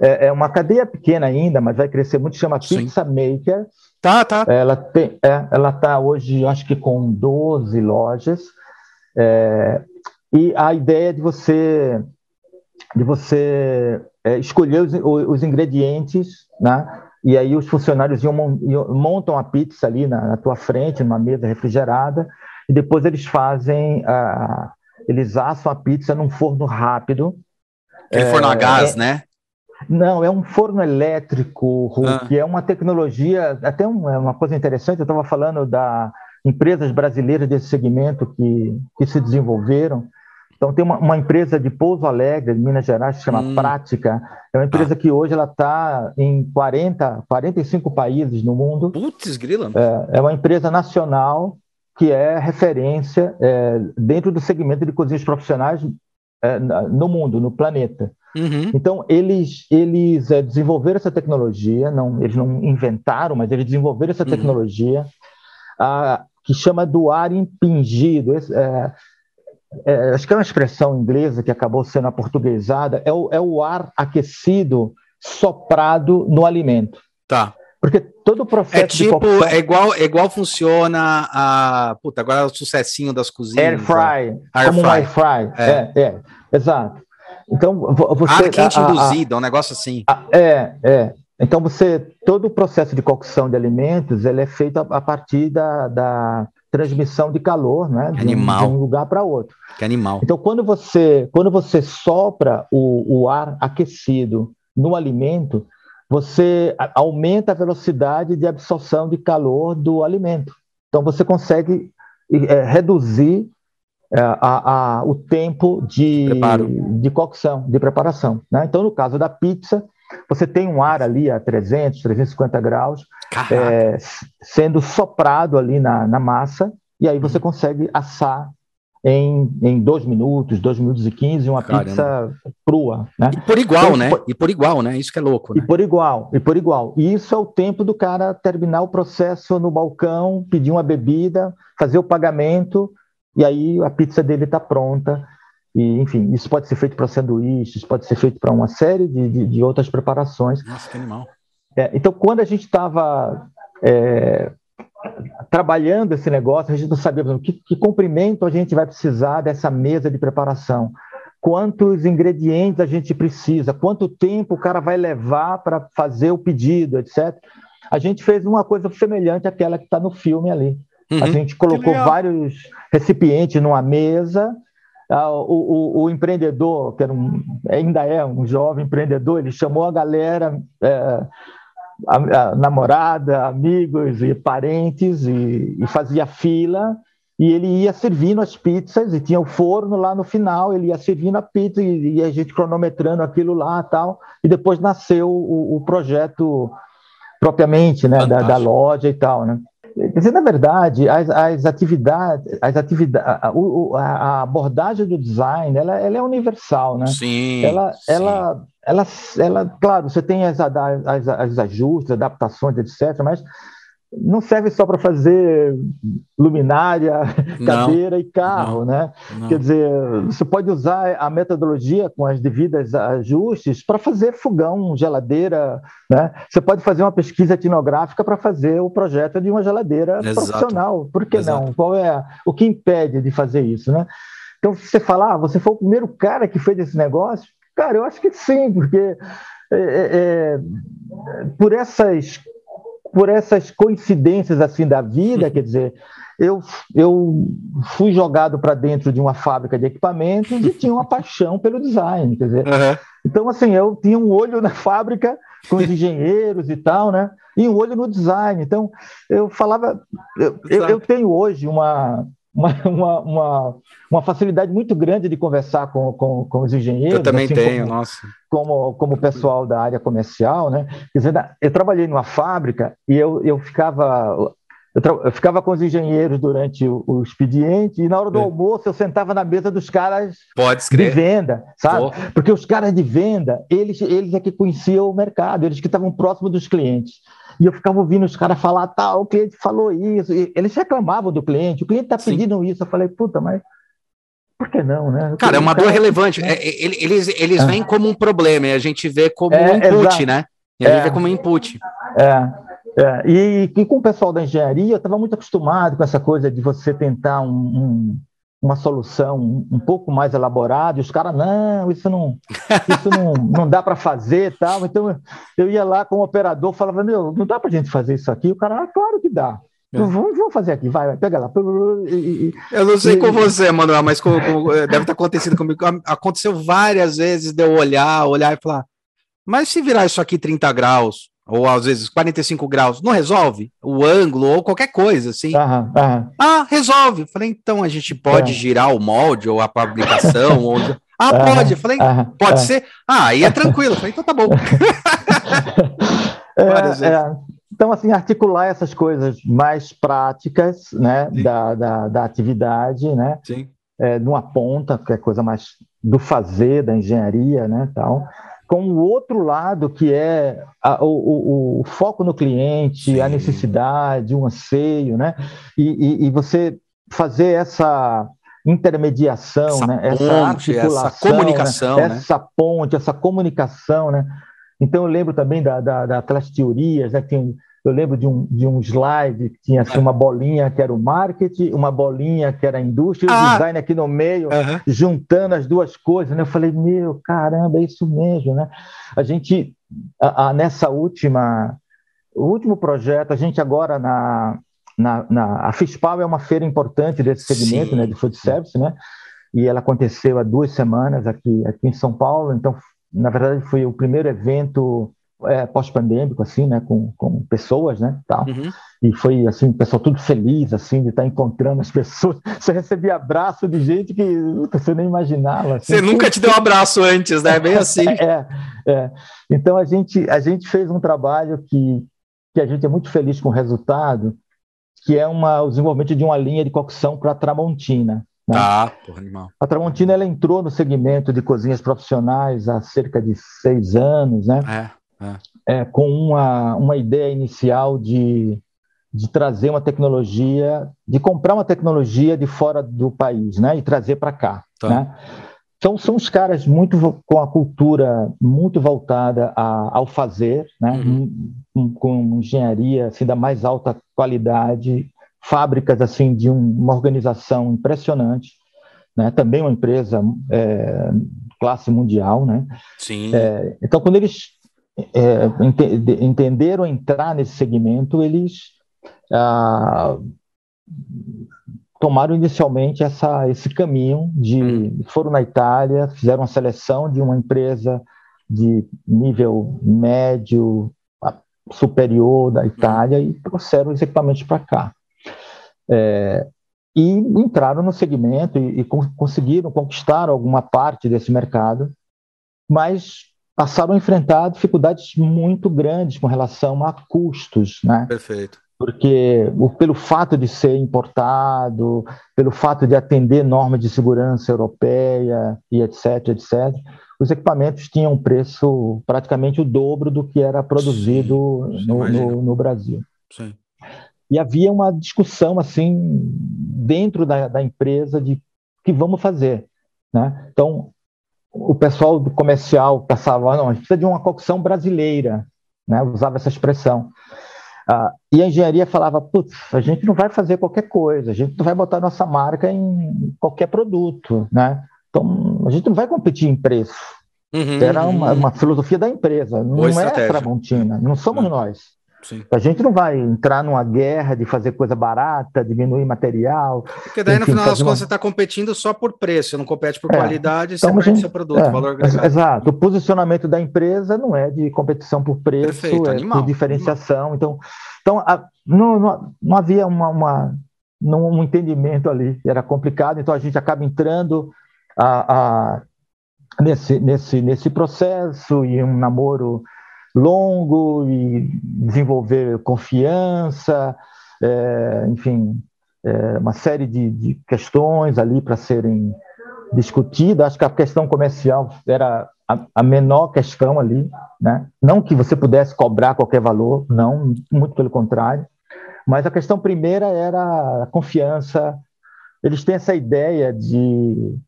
É, é, uma cadeia pequena ainda, mas vai crescer muito, chama Sim. Pizza Maker Tá, tá. Ela tem, é, ela está hoje, acho que com 12 lojas. É, e a ideia de você de você é, escolher os, os, ingredientes, né? E aí os funcionários iam, montam a pizza ali na, na, tua frente, numa mesa refrigerada, e depois eles fazem, a, eles assam a pizza num forno rápido. Aquele é, forno a gás, é, né? Não, é um forno elétrico, Hulk, ah. que é uma tecnologia, até uma, é uma coisa interessante, eu estava falando da empresas brasileiras desse segmento que, que se desenvolveram. Então, tem uma, uma empresa de Pouso Alegre, de Minas Gerais, que se chama hum. Prática. É uma empresa ah. que hoje ela está em 40, 45 países no mundo. Putz, grila! É, é uma empresa nacional que é referência é, dentro do segmento de cozinhas profissionais é, no mundo, no planeta. Uhum. Então, eles, eles é, desenvolveram essa tecnologia, não, eles não inventaram, mas eles desenvolveram essa uhum. tecnologia a, que chama do ar impingido. Esse, é, é, acho que é uma expressão inglesa que acabou sendo aportuguesada, é o, é o ar aquecido soprado no alimento. Tá. Porque todo o processo. É tipo, é igual, é igual funciona a. Puta, agora é o sucessinho das cozinhas. Air fry. Air como fry. um air fry. É. é, é, exato. Então, você. Ar quente a, induzido, a, um negócio assim. É, é. Então, você. Todo o processo de cocção de alimentos ele é feito a, partir da, da transmissão de calor, né? De, animal. Um, de um lugar para outro. Que animal. Então, quando você, quando você sopra o, o ar aquecido no alimento, você aumenta a velocidade de absorção de calor do alimento. Então, você consegue é, reduzir é, a, a, o tempo de, de cocção, de preparação. Né? Então, no caso da pizza, você tem um ar ali a 300, 350 graus, é, sendo soprado ali na, na massa, e aí você uhum. consegue assar em, em dois minutos, dois minutos e quinze, uma Caramba. pizza crua. Né? E por igual, então, né? E por igual, né? Isso que é louco. Né? E por igual, e por igual. E isso é o tempo do cara terminar o processo no balcão, pedir uma bebida, fazer o pagamento e aí a pizza dele está pronta. E, enfim, isso pode ser feito para sanduíches, pode ser feito para uma série de, de, de, outras preparações. Nossa, que animal. É, então, quando a gente estava é, trabalhando esse negócio, a gente não sabia que, que comprimento a gente vai precisar dessa mesa de preparação, quantos ingredientes a gente precisa, quanto tempo o cara vai levar para fazer o pedido, etc. A gente fez uma coisa semelhante àquela que está no filme ali. Uhum. A gente colocou vários recipientes numa mesa. Ah, o, o, o, empreendedor, que um, ainda é um jovem empreendedor, ele chamou a galera, é, a, a namorada, amigos e parentes, e, e fazia fila e ele ia servindo as pizzas e tinha o forno lá no final, ele ia servindo a pizza e, e a gente cronometrando aquilo lá tal. E depois nasceu o, o projeto propriamente né, da, da, loja e tal. Né? Quer dizer, na verdade, as, as atividades, as atividades a, a, a, abordagem do design ela, ela é universal. Né? Sim, ela, sim. Ela, ela, ela, claro, você tem as, as, as ajustes, adaptações, etc., mas não serve só para fazer luminária, cadeira não, e carro, não, né? Não. Quer dizer, você pode usar a metodologia com as devidas ajustes para fazer fogão, geladeira, né? Você pode fazer uma pesquisa etnográfica para fazer o projeto de uma geladeira Exato. profissional. Por que Exato. não? Qual é o que impede de fazer isso, né? Então, você falar, ah, você foi o primeiro cara que fez esse negócio, cara, eu acho que sim, porque é, é, é por essas por essas coincidências assim da vida, quer dizer, eu, eu fui jogado para dentro de uma fábrica de equipamentos e tinha uma paixão pelo design, quer dizer. Uhum. Então, assim, eu tinha um olho na fábrica com os engenheiros e tal, né? E um olho no design. Então, eu falava, eu, eu, eu tenho hoje uma, uma, uma, uma, facilidade muito grande de conversar com, com, com os engenheiros. Eu também assim, tenho, como, nossa. Como, como pessoal da área comercial, né? Quer dizer, eu trabalhei numa fábrica e eu, eu ficava. Eu, eu ficava com os engenheiros durante o, o, expediente e na hora do é. almoço eu sentava na mesa dos caras de venda, sabe? Porque os caras de venda, eles, eles é que conheciam o mercado, eles que estavam próximos dos clientes. E eu ficava ouvindo os caras falar, tal, tá, o cliente falou isso. E eles reclamavam do cliente, o cliente está pedindo Sim. isso. Eu falei, puta, mas por que não, né? Cara, é uma dor relevante. É, é eles eles vêm como um problema e a gente vê como é, um input, exato. né? E a gente é. vê como input. É. É, e, e, com o pessoal da engenharia, eu estava muito acostumado com essa coisa de você tentar um, um, uma solução um, pouco mais elaborada, e os caras, não, isso não, isso não, não dá para fazer tal. Então eu ia lá com o operador, falava, meu, não dá para a gente fazer isso aqui. O cara, ah, claro que dá. É. Vamos, vamos, fazer aqui, vai, vai, pega lá. Eu não sei com você, Manuel, mas com, com, é, deve estar acontecendo comigo. Aconteceu várias vezes de eu olhar, olhar e falar, mas se virar isso aqui 30 graus, ou às vezes 45 graus, não resolve? O ângulo ou qualquer coisa, assim. Aham, aham. Ah, resolve. Falei, então a gente pode é. girar o molde ou a publicação? ou... Ah, pode. Falei, pode ser? Ah, aí é tranquilo. Falei, então tá bom. é, é. Então, assim, articular essas coisas mais práticas, né, da, da, da, atividade, né, Sim. É, numa ponta, que é coisa mais do fazer, da engenharia, né, tal, com o outro lado, que é a, o, o, o, foco no cliente, Sim. a necessidade, o anseio, né? E, e, e você fazer essa intermediação, essa né? Ponte, essa articulação, essa comunicação, né? essa ponte, essa comunicação, né? Então eu lembro também da, da, daquelas teorias, né? Que tem eu lembro de um, de um slide que tinha assim, uma bolinha que era o marketing, uma bolinha que era a indústria, e ah, o design aqui no meio, uh-huh. juntando as duas coisas. Né? Eu falei, meu, caramba, é isso mesmo. Né? A gente, a, a, nessa última, o último projeto, a gente agora na, na, na a FISPAL é uma feira importante desse segmento né, de food service, né? e ela aconteceu há duas semanas aqui, aqui em São Paulo, então, na verdade, foi o primeiro evento é, pós-pandêmico, assim, né, com, com pessoas, né, tal. Uhum. E foi, assim, o pessoal tudo feliz, assim, de estar encontrando as pessoas. Você recebia abraço de gente que você nem imaginava. Assim. Você nunca te deu um abraço antes, né, bem assim. é, é. Então, a gente, a gente fez um trabalho que, que a gente é muito feliz com o resultado, que é uma, o desenvolvimento de uma linha de cocção para a Tramontina. Né? Ah, porra, animal. A Tramontina ela entrou no segmento de cozinhas profissionais há cerca de seis anos, né? É. É. Com uma, uma ideia inicial de, de trazer uma tecnologia, de comprar uma tecnologia de fora do país, né, e trazer para cá, tá. né? Então, são os caras muito com a cultura muito voltada a, ao fazer, né? Uhum. Com, com, engenharia assim, da mais alta qualidade, fábricas assim de um, uma organização impressionante, né? Também uma empresa é, classe mundial, né? Sim. É, então, quando eles é, ent entenderam entrar nesse segmento, eles ah, tomaram inicialmente essa, esse caminho de hum. foram na Itália, fizeram uma seleção de uma empresa de nível médio superior da Itália e trouxeram os equipamentos para cá. É, e entraram no segmento e, e conseguiram conquistar alguma parte desse mercado, mas passaram a enfrentar dificuldades muito grandes com relação a custos, né? Perfeito. Porque pelo fato de ser importado, pelo fato de atender normas de segurança europeia e etc, etc, os equipamentos tinham um preço praticamente o dobro do que era produzido sim, no, no, no, Brasil. Sim. E havia uma discussão assim dentro da, da empresa de que vamos fazer, né? Então o pessoal do comercial passava, não, a gente precisa de uma cocção brasileira, né? usava essa expressão. Ah, e a engenharia falava, putz, a gente não vai fazer qualquer coisa, a gente não vai botar nossa marca em qualquer produto, né? Então, a gente não vai competir em preço. Uhum, Era uma, uma, filosofia da empresa, não é a Tramontina, não somos uhum. nós. Sim. A gente não vai entrar numa guerra de fazer coisa barata, diminuir material. Porque daí, enfim, no final das contas, uma... você está competindo só por preço, não compete por é, qualidade, então, você perde gente, seu produto, é, valor agregado. Exato. O posicionamento da empresa não é de competição por preço, Perfeito, é animal, por diferenciação. Animal. Então, então a, não, não, não, havia uma, uma, um entendimento ali, era complicado, então a gente acaba entrando a, a, nesse, nesse, nesse processo e um namoro longo e desenvolver confiança, é, enfim, é, uma série de, de questões ali para serem discutidas. Acho que a questão comercial era a, a, menor questão ali, né? Não que você pudesse cobrar qualquer valor, não, muito pelo contrário. Mas a questão primeira era a confiança. Eles têm essa ideia de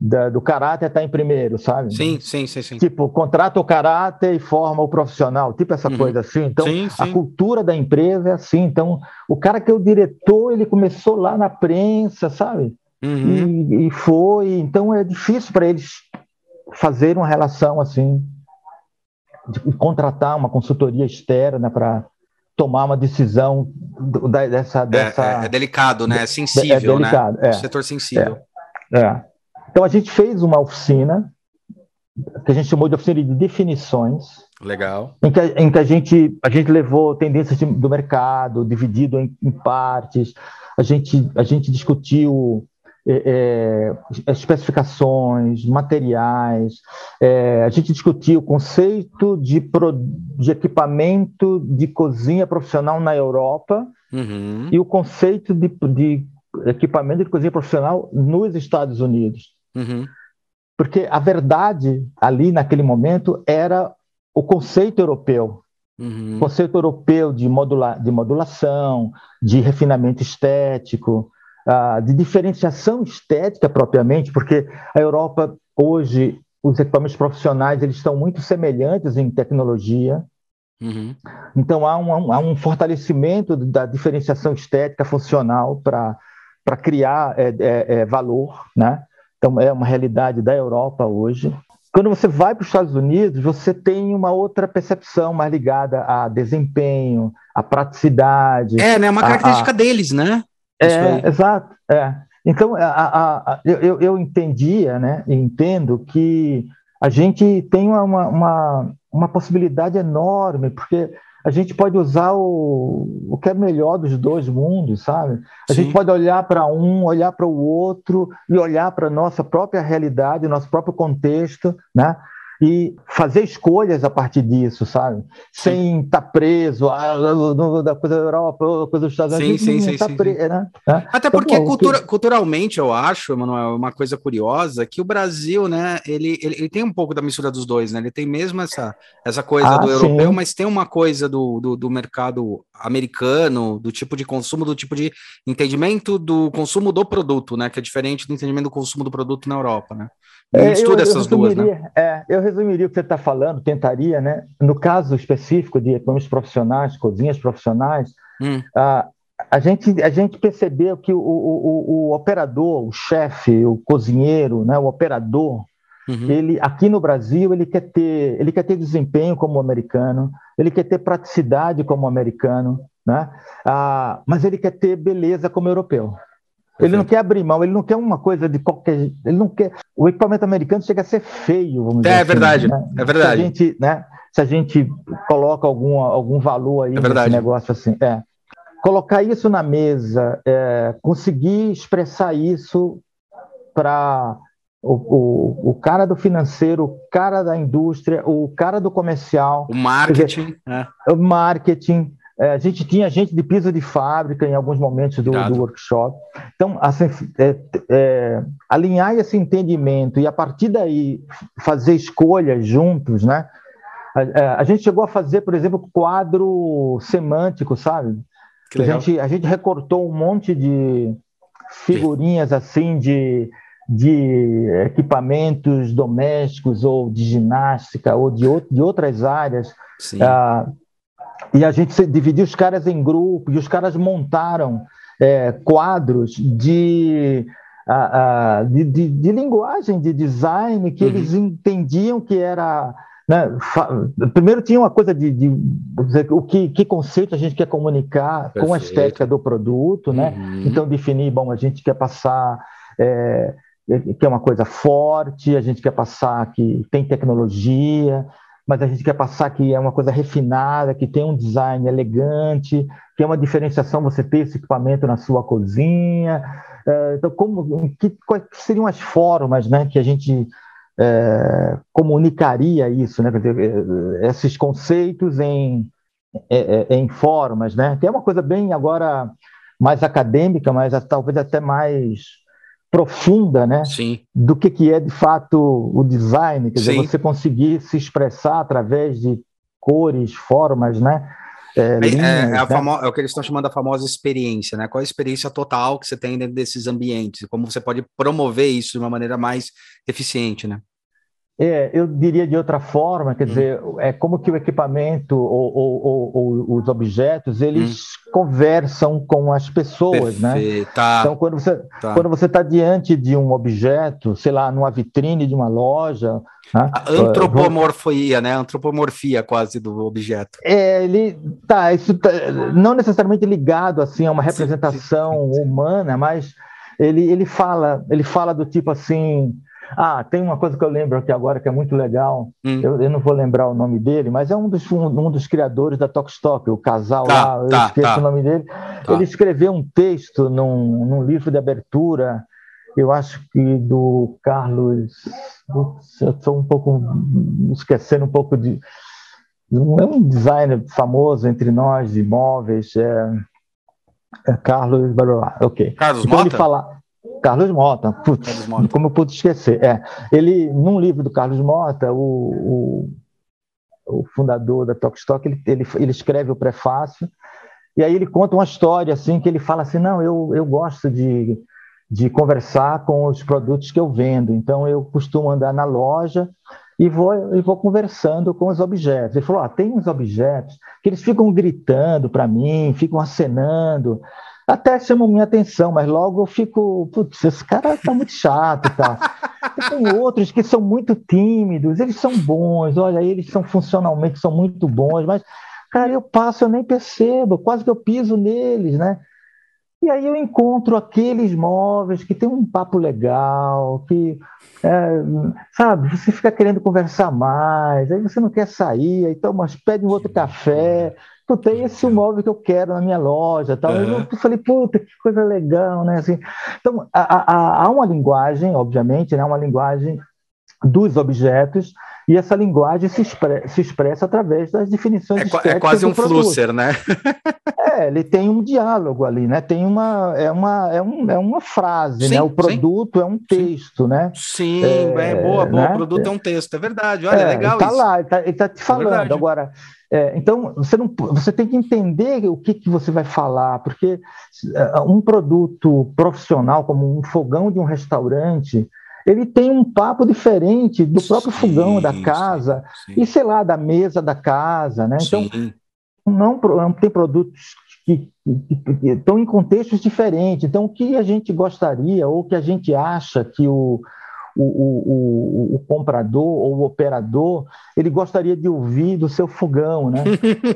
da, do caráter está em primeiro, sabe? Sim, sim, sim, sim. Tipo, contrata o caráter e forma o profissional, tipo essa uhum. coisa assim. Então, sim, sim. a cultura da empresa é assim. Então, o cara que é o diretor, ele começou lá na prensa, sabe? Uhum. E, e foi. Então, é difícil para eles fazer uma relação assim, de contratar uma consultoria externa para tomar uma decisão dessa. dessa... É, é, é delicado, né? É sensível, é, delicado, né? É, setor sensível. É. Então a gente fez uma oficina que a gente chamou de oficina de definições. Legal. Em que, em que a, gente, a gente levou tendências de, do mercado, dividido em, em, partes. A gente, a gente discutiu é, é, especificações, materiais. É, a gente discutiu o conceito de, pro, de equipamento de cozinha profissional na Europa uhum. e o conceito de, de equipamento de cozinha profissional nos Estados Unidos. Uhum. Porque a verdade ali naquele momento era o conceito europeu. Uhum. O conceito europeu de, modula de modulação, de refinamento estético, uh, de diferenciação estética propriamente, porque a Europa hoje os equipamentos profissionais eles estão muito semelhantes em tecnologia. Uhum. Então há um, há um, fortalecimento da diferenciação estética funcional para criar é, é, é, valor, né? Então, é uma realidade da Europa hoje. Quando você vai para os Estados Unidos, você tem uma outra percepção mais ligada a desempenho, a praticidade. É, né? Uma característica a, a... deles, né? É, exato. É. Então, a, a, eu, eu entendia, né? Entendo que a gente tem uma, uma, uma possibilidade enorme, porque a gente pode usar o, o que é melhor dos dois mundos, sabe? A Sim. gente pode olhar para um, olhar para o outro e olhar para a nossa própria realidade, nosso próprio contexto, né? E fazer escolhas a partir disso, sabe? Sem estar tá preso ah, da coisa da Europa, coisa dos Estados Unidos. Sim, sim, tá sim, pre... né? Até então, porque cultura, que... culturalmente, eu acho, Emanuel, uma coisa curiosa, que o Brasil, né, ele, ele, ele, tem um pouco da mistura dos dois, né? Ele tem mesmo essa, essa coisa ah, do sim. europeu, mas tem uma coisa do, do, do mercado americano, do tipo de consumo, do tipo de entendimento do consumo do produto, né? Que é diferente do entendimento do consumo do produto na Europa, né? É, eu, essas duas, né? É, eu resumiria o que você está falando, tentaria, né? No caso específico de equipamentos profissionais, cozinhas profissionais, hum. a, a, gente, a gente percebeu que o, o, o operador, o chefe, o cozinheiro, né? o operador, uhum. ele aqui no Brasil ele quer ter ele quer ter desempenho como americano, ele quer ter praticidade como americano, né? Ah, mas ele quer ter beleza como europeu. Ele não quer abrir mão, ele não quer uma coisa de qualquer. Ele não quer. O equipamento americano chega a ser feio, vamos dizer. É, assim, verdade, né? é verdade. Se a, gente, né, se a gente coloca algum, algum valor aí é nesse negócio assim. É. Colocar isso na mesa, é, conseguir expressar isso para o, o, o, cara do financeiro, o cara da indústria, o cara do comercial. O marketing. Dizer, é. O marketing. É, a gente tinha gente de piso de fábrica em alguns momentos do, do workshop. Então, assim, é, é, alinhar esse entendimento e a partir daí fazer escolhas juntos, né? A, é, a gente chegou a fazer, por exemplo, quadro semântico, sabe? A gente, a gente recortou um monte de figurinhas assim de de equipamentos domésticos ou de ginástica ou de, de outras áreas. Ah, e a gente dividiu os caras em grupos e os caras montaram é, quadros de, ah, ah, de, de, de, linguagem, de design, que uhum. eles entendiam que era. Né, primeiro tinha uma coisa de, de o que, que, conceito a gente quer comunicar Perfeito. com a estética do produto, né? Uhum. Então definir, bom, a gente quer passar é, que é uma coisa forte, a gente quer passar que tem tecnologia, mas a gente quer passar que é uma coisa refinada, que tem um design elegante, que é uma diferenciação você ter esse equipamento na sua cozinha. É, então, como, que, quais seriam as formas né, que a gente é, comunicaria isso, né? Dizer, esses conceitos em, em formas, né? É uma coisa bem agora mais acadêmica, mas talvez até mais profunda, né? Sim. Do que, que é de fato o design, quer Sim. dizer, você conseguir se expressar através de cores, formas, né? É, linhas, é, é, né? famo... é, o que eles estão chamando da famosa experiência, né? Qual a experiência total que você tem dentro desses ambientes? Como você pode promover isso de uma maneira mais eficiente, né? É, eu diria de outra forma, quer hum. dizer, é como que o equipamento ou, ou, ou, ou os objetos eles hum. conversam com as pessoas, né? Perfeito. né? Tá. Então, quando você tá. quando você está diante de um objeto, sei lá, numa vitrine de uma loja, né? a antropomorfia, né? Antropomorfia quase do objeto. É, ele tá, isso tá, não necessariamente ligado assim a uma representação sim, sim. humana, mas ele ele fala ele fala do tipo assim ah, tem uma coisa que eu lembro aqui agora que é muito legal. Hum. Eu, eu, não vou lembrar o nome dele, mas é um dos, um, um dos criadores da Tokstok, o casal tá, lá, eu tá, esqueço tá. o nome dele. Tá. Ele escreveu um texto num, num livro de abertura, eu acho que do Carlos. Eu estou um pouco esquecendo um pouco de. É um designer famoso entre nós de imóveis, é, é Carlos. Ok. Carlos então Mota? Ele fala, Carlos Mota, putz, Carlos Mota. como eu pude esquecer. É, ele, num livro do Carlos Mota, o, o, o fundador da Talkstock, ele, ele, ele escreve o prefácio, e aí ele conta uma história assim, que ele fala assim, não, eu, eu gosto de, de conversar com os produtos que eu vendo, então eu costumo andar na loja e vou, e vou conversando com os objetos. Ele falou, ah, tem uns objetos que eles ficam gritando para mim, ficam acenando, até chamam minha atenção, mas logo eu fico, putz, esse cara tá muito chato e tal. E tem outros que são muito tímidos, eles são bons, olha, eles são funcionalmente são muito bons, mas, cara, eu passo, eu nem percebo, quase que eu piso neles, né? E aí eu encontro aqueles móveis que tem um papo legal, que, é, sabe, você fica querendo conversar mais, aí você não quer sair, aí toma, pede um outro café, puta, esse é o móvel que eu quero na minha loja, tal. Uhum. Eu falei, puta, que coisa legal, né? Assim, então, há, há, há uma linguagem, obviamente, né? Uma linguagem dos objetos, e essa linguagem se, expre se expressa através das definições é, é quase um flusser, né? é, ele tem um diálogo ali, né? Tem uma é uma é, um, é uma frase, sim, né? O produto sim. é um texto, sim. né? Sim, é, é boa, boa. Né? O produto é um texto, é verdade. Olha, é, legal tá isso. lá, ele tá, ele tá te é falando agora. É, então, você, não, você tem que entender o que, que você vai falar, porque é, um produto profissional, como um fogão de um restaurante, ele tem um papo diferente do próprio fogão da casa e, sei lá, da mesa da casa, né? Então, não, não tem produtos que, estão em contextos diferentes. Então, o que a gente gostaria ou o que a gente acha que o, o, o, o, comprador ou o operador ele gostaria de ouvir do seu fogão, né?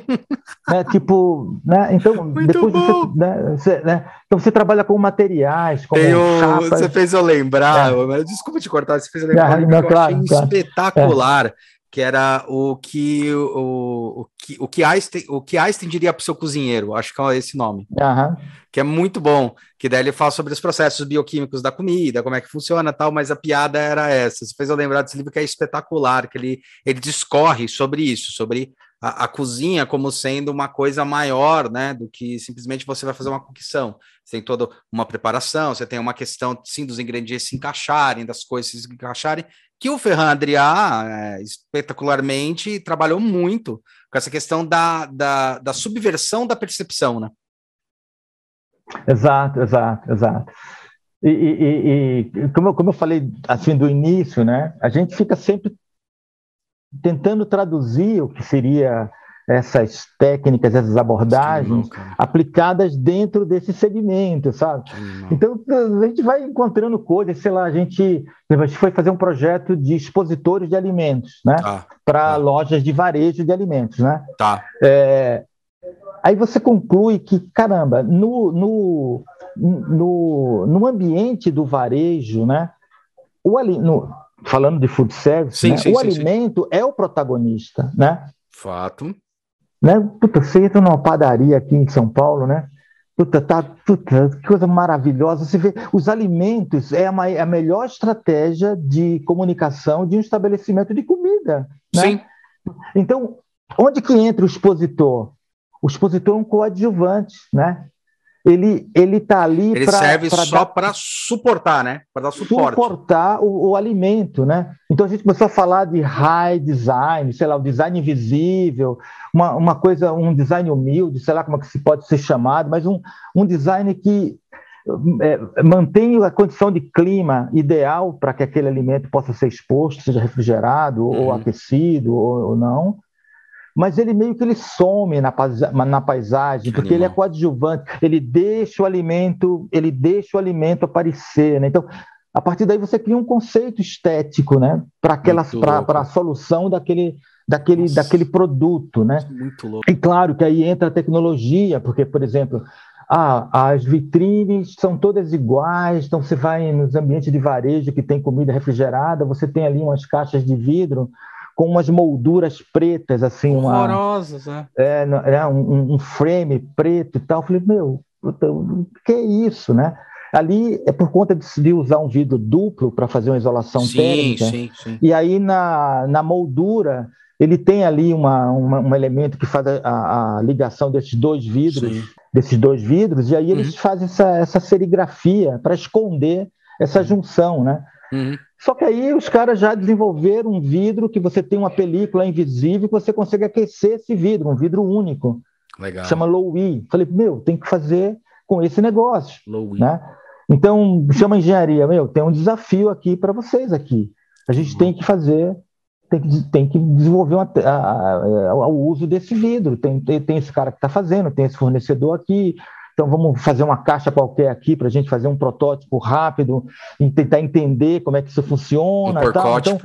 né? Tipo, né? Então Muito depois bom. Você, né? Você, né? então você trabalha com materiais, com chapas. Você fez eu lembrar, é. desculpa te cortar, você fez eu lembrar, ah, não, claro, claro, espetacular. É que era o que o, o, que, o, que, Einstein, o que Einstein diria para o seu cozinheiro, acho que é esse nome, uhum. que é muito bom, que daí ele fala sobre os processos bioquímicos da comida, como é que funciona tal, mas a piada era essa. Você fez eu lembrar desse livro que é espetacular, que ele, ele discorre sobre isso, sobre a, a, cozinha como sendo uma coisa maior, né, do que simplesmente você vai fazer uma cocção. Você tem toda uma preparação, você tem uma questão, sim, dos ingredientes se encaixarem, das coisas se encaixarem, que o Ferran Adrià, é, espetacularmente, trabalhou muito com essa questão da, da, da subversão da percepção, né? Exato, exato, exato. E, e, e como, eu, como eu falei assim do início, né? A gente fica sempre tentando traduzir o que seria essas técnicas, essas abordagens Sim, aplicadas dentro desse segmento, sabe? Sim, então a gente vai encontrando coisas, sei lá, a gente, a gente foi fazer um projeto de expositores de alimentos, né? Tá, Para tá. lojas de varejo de alimentos, né? Tá. É, aí você conclui que, caramba, no, no, no, no ambiente do varejo, né? O, no, falando de food service, sim, né? o alimento é o protagonista, né? Fato. Né? Puta, você entra numa padaria aqui em São Paulo, né? Puta, tá, puta, que coisa maravilhosa. Você vê, os alimentos é a, é a melhor estratégia de comunicação de um estabelecimento de comida. Né? Sim. Então, onde que entra o expositor? O expositor é um coadjuvante, né? Ele ele está ali ele pra, serve pra só para suportar né? Para dar suporte. Suportar o, o, alimento né? Então a gente começou a falar de high design sei lá o design invisível uma, uma coisa um design humilde sei lá como é que se pode ser chamado mas um, um design que é, mantém a condição de clima ideal para que aquele alimento possa ser exposto seja refrigerado uhum. ou aquecido ou, ou não mas ele meio que ele some na, na paisagem, porque ele é coadjuvante, ele deixa o alimento, ele deixa o alimento aparecer, né? Então, a partir daí você cria um conceito estético, né, para aquela para a solução daquele daquele daquele produto, né? Muito louco. E claro que aí entra a tecnologia, porque por exemplo, ah, as vitrines são todas iguais, então você vai nos ambientes de varejo que tem comida refrigerada, você tem ali umas caixas de vidro com umas molduras pretas, assim. Horrorosas, uma, é. é um, um, frame preto e tal. Eu falei, meu, o que é isso, né? Ali é por conta de, de usar um vidro duplo para fazer uma isolação sim, térmica. Sim, sim. E aí na, na moldura ele tem ali uma, uma, um elemento que faz a, a ligação desses dois vidros, sim. desses dois vidros, e aí eles uhum. fazem essa, essa serigrafia para esconder essa uhum. junção, né? Uhum. Só que aí os caras já desenvolveram um vidro que você tem uma película invisível que você consegue aquecer esse vidro, um vidro único. Legal. Chama low E. Falei, meu, tem que fazer com esse negócio. Low né? Então, chama engenharia, meu, tem um desafio aqui para vocês aqui. A gente uhum. tem que fazer, tem que, tem que desenvolver uma, a, a, a, o uso desse vidro. Tem, tem, tem esse cara que está fazendo, tem esse fornecedor aqui, então vamos fazer uma caixa qualquer aqui para a gente fazer um protótipo rápido e tentar entender como é que isso funciona. Um tal. Então,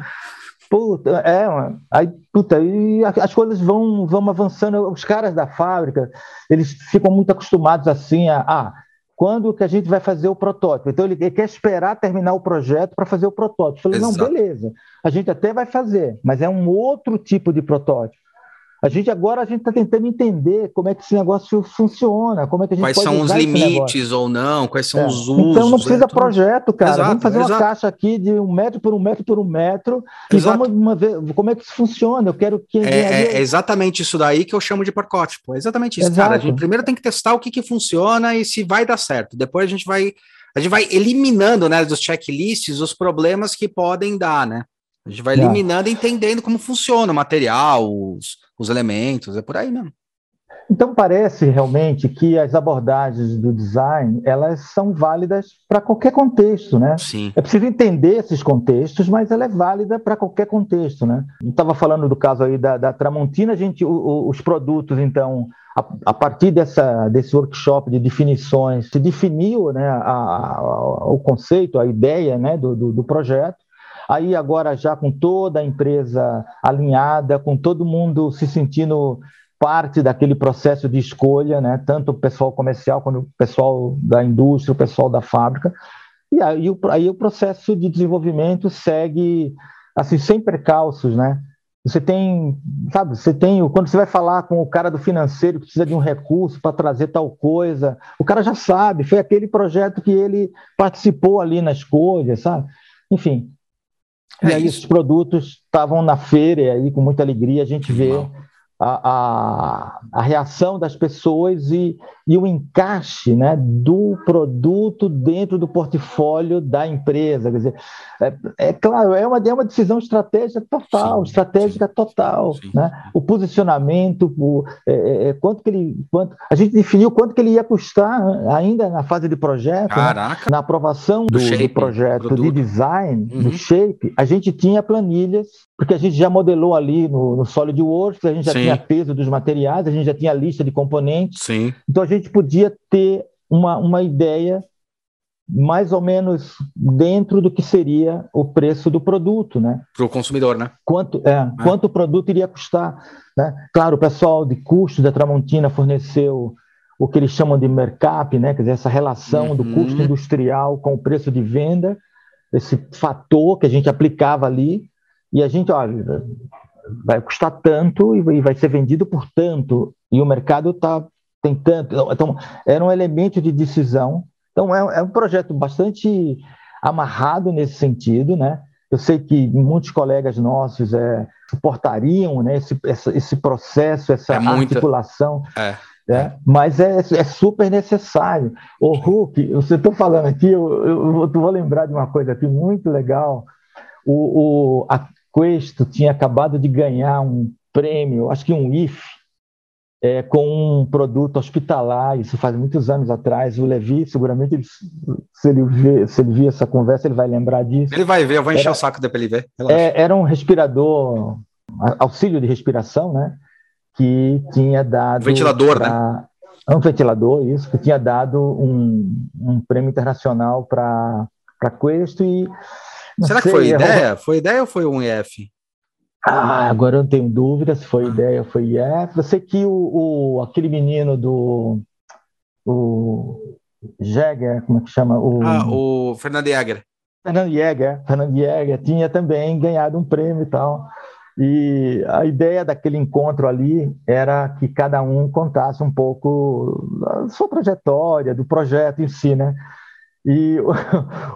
puta, é, aí, puta, e as coisas vão, vão avançando. Os caras da fábrica, eles ficam muito acostumados assim a, ah, quando que a gente vai fazer o protótipo? Então ele, ele quer esperar terminar o projeto para fazer o protótipo. Eu falei, Exato. não, beleza, a gente até vai fazer, mas é um outro tipo de protótipo. A gente agora a gente está tentando entender como é que esse negócio funciona, como é que a gente quais são os limites ou não, quais são é. os usos. Então não precisa é projeto, cara. Exato, vamos fazer exato. uma caixa aqui de um metro por um metro por um metro exato. e vamos uma vez, como é que isso funciona. Eu quero que é, é, é, exatamente isso daí que eu chamo de pacote. É exatamente isso, cara. A gente primeiro tem que testar o que, que funciona e se vai dar certo. Depois a gente vai a gente vai eliminando, né, dos checklists os problemas que podem dar, né? A gente vai tá. eliminando, entendendo como funciona o material, os, os elementos, é por aí mesmo. Então parece realmente que as abordagens do design elas são válidas para qualquer contexto, né? Sim. É preciso entender esses contextos, mas ela é válida para qualquer contexto, né? Estava falando do caso aí da, da Tramontina, a gente, o, o, os produtos então a, a, partir dessa, desse workshop de definições se definiu, né, a, a, o conceito, a ideia, né, do, do, do projeto Aí agora já com toda a empresa alinhada, com todo mundo se sentindo parte daquele processo de escolha, né? tanto o pessoal comercial quanto o pessoal da indústria, o pessoal da fábrica. E aí, aí o processo de desenvolvimento segue assim sem percalços, né? você tem, sabe, você tem, quando você vai falar com o cara do financeiro que precisa de um recurso para trazer tal coisa, o cara já sabe, foi aquele projeto que ele participou ali na escolha, sabe? Enfim. É e aí isso. os produtos estavam na feira e aí com muita alegria a gente vê a, a, a, reação das pessoas e, e o encaixe né, do produto dentro do portfólio da empresa. Quer dizer, é, é claro, é uma, é uma decisão estratégica total, sim, estratégica sim, total. Sim. Né? O posicionamento, o, é, é, é, quanto que ele. Quanto, a gente definiu quanto que ele ia custar ainda na fase de projeto, né? na aprovação do, do, shape, do projeto de design, uhum. do shape, a gente tinha planilhas porque a gente já modelou ali no, no SolidWorks, a gente já Sim. tinha peso dos materiais, a gente já tinha lista de componentes. Sim. Então a gente podia ter uma, uma ideia mais ou menos dentro do que seria o preço do produto, né? Para o consumidor, né? Quanto, é, é. quanto o produto iria custar. Né? Claro, o pessoal de custo da Tramontina forneceu o que eles chamam de mercap, né? Quer dizer, essa relação uhum. do custo industrial com o preço de venda, esse fator que a gente aplicava ali e a gente, olha, vai custar tanto e vai ser vendido por tanto, e o mercado está tem tanto. Então, era um elemento de decisão. Então, é, é, um projeto bastante amarrado nesse sentido, né? Eu sei que muitos colegas nossos é, suportariam né, esse, essa, esse processo, essa é muita... articulação. É. É, mas é, é, super necessário. O Hulk, você está falando aqui, eu, eu, eu, vou lembrar de uma coisa aqui muito legal. O, o, a, Questo tinha acabado de ganhar um prêmio, acho que um IF, é, com um produto hospitalar, isso faz muitos anos atrás. O Levi, seguramente, ele, se, ele vê, se ele vir essa conversa, ele vai lembrar disso. Ele vai ver, eu vou encher era, o saco dele para ele ver. É, era um respirador, auxílio de respiração, né? Que tinha dado. Ventilador, pra, né? Um ventilador, isso, que tinha dado um, um prêmio internacional para Questo e Será que foi ideia? Foi ideia ou foi um IF? Ah, agora eu não tenho dúvida se foi ideia ou foi IF. Eu sei que o, o, aquele menino do. O Jäger, como é que chama? O, ah, o Fernando Jäger. Fernando Jäger, Fernando Jäger tinha também ganhado um prêmio e tal. E a ideia daquele encontro ali era que cada um contasse um pouco da sua trajetória, do projeto em si, né? E o,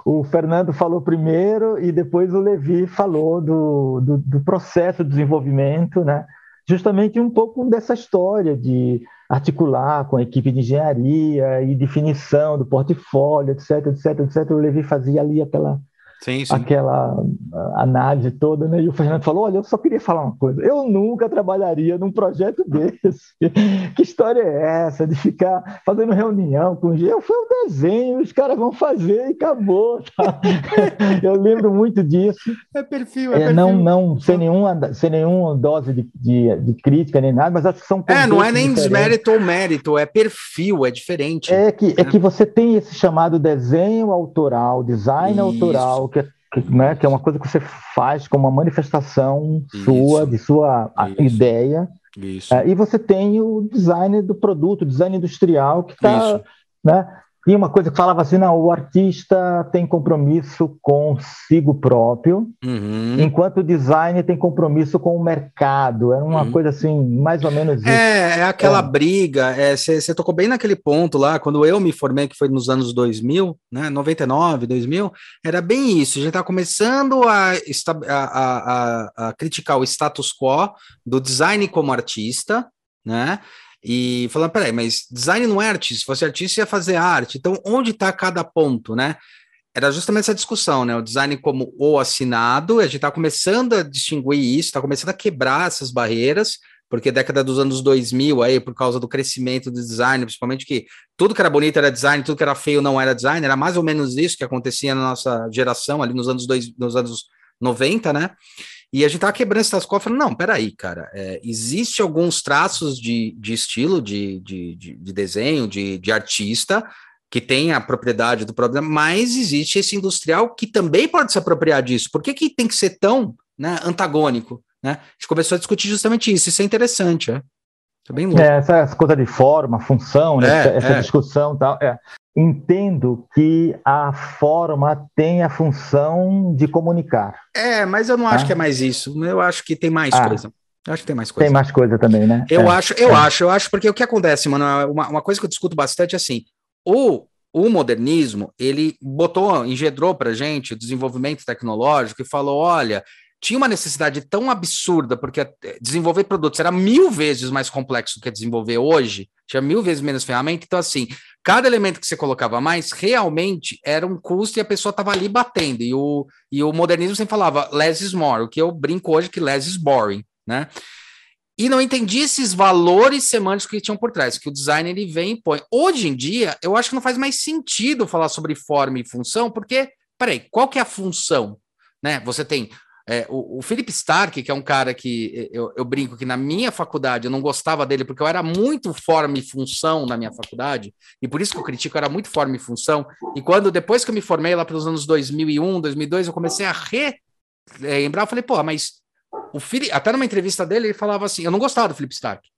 o, Fernando falou primeiro e depois o Levi falou do, do, do, processo de desenvolvimento, né? justamente um pouco dessa história de articular com a equipe de engenharia e definição do portfólio, etc, etc, etc. O Levi fazia ali aquela sim, sim. aquela análise toda, né? E o Fernando falou: Olha, eu só queria falar uma coisa. Eu nunca trabalharia num projeto desse. que história é essa de ficar fazendo reunião com eu fui um desenho, os caras vão fazer e acabou. Tá? eu lembro muito disso. É perfil, é, é perfil. Não, não, sem nenhuma, sem nenhuma dose de, de, de crítica nem nada, mas acho que são É, não é nem diferentes. desmérito ou mérito, é perfil, é diferente. É que, é. é que você tem esse chamado desenho autoral, design Isso. autoral, que é, né, que é uma coisa que você faz como uma manifestação Isso. sua, de sua Isso. ideia. Isso. É, e você tem o design do produto, o design industrial, que está né, tinha uma coisa que falava assim, não, o artista tem compromisso consigo próprio, uhum. enquanto o design tem compromisso com o mercado. Era uma uhum. coisa assim, mais ou menos isso. É, é aquela é. briga, você é, tocou bem naquele ponto lá, quando eu me formei, que foi nos anos 2000, né, 99, 2000, era bem isso, a gente está começando a, a, a, a criticar o status quo do design como artista, né, e falando, peraí, mas design não é artista, se fosse artista ia fazer arte, então onde está cada ponto, né? Era justamente essa discussão, né? O design como o assinado, a gente está começando a distinguir isso, está começando a quebrar essas barreiras, porque década dos anos 2000, aí, por causa do crescimento do design, principalmente que tudo que era bonito era design, tudo que era feio não era design, era mais ou menos isso que acontecia na nossa geração, ali nos anos, dois, nos anos 90, né? E a gente tava quebrando essas coisas, falando, não, peraí, cara, é, existe alguns traços de, de estilo, de, de, de, de desenho, de, de artista, que tem a propriedade do problema, mas existe esse industrial que também pode se apropriar disso. Por que, que tem que ser tão né, antagônico? Né? A gente começou a discutir justamente isso, isso é interessante, é. É bem louco. É, essa, essa coisa de forma, função, né? é, essa, é. discussão tal. É. entendo que a forma tem a função de comunicar. É, mas eu não acho ah. que é mais isso. Eu acho que tem mais ah. coisa. Eu acho que tem mais coisa. Tem mais coisa também, né? Eu é. acho, eu é. acho, eu acho, porque o que acontece, mano, é uma, uma coisa que eu discuto bastante é assim, o, o modernismo, ele botou, engendrou pra gente o desenvolvimento tecnológico e falou, olha, tinha uma necessidade tão absurda, porque desenvolver produtos era mil vezes mais complexo do que desenvolver hoje, tinha mil vezes menos ferramenta, então assim, cada elemento que você colocava mais realmente era um custo e a pessoa estava ali batendo, e o, e o modernismo sempre falava less is more, o que eu brinco hoje que less is boring, né? E não entendi esses valores semânticos que tinham por trás, que o design ele vem e põe. Hoje em dia, eu acho que não faz mais sentido falar sobre forma e função, porque, peraí, qual que é a função? Né? Você tem é, o, o Philip Stark, que é um cara que eu, eu, brinco que na minha faculdade eu não gostava dele porque eu era muito forma e função na minha faculdade, e por isso que eu critico, eu era muito forma e função. E quando, depois que eu me formei lá pelos anos 2001, 2002, eu comecei a relembrar, eu falei, porra, mas o Philip, até numa entrevista dele, ele falava assim: eu não gostava do Flip Stark.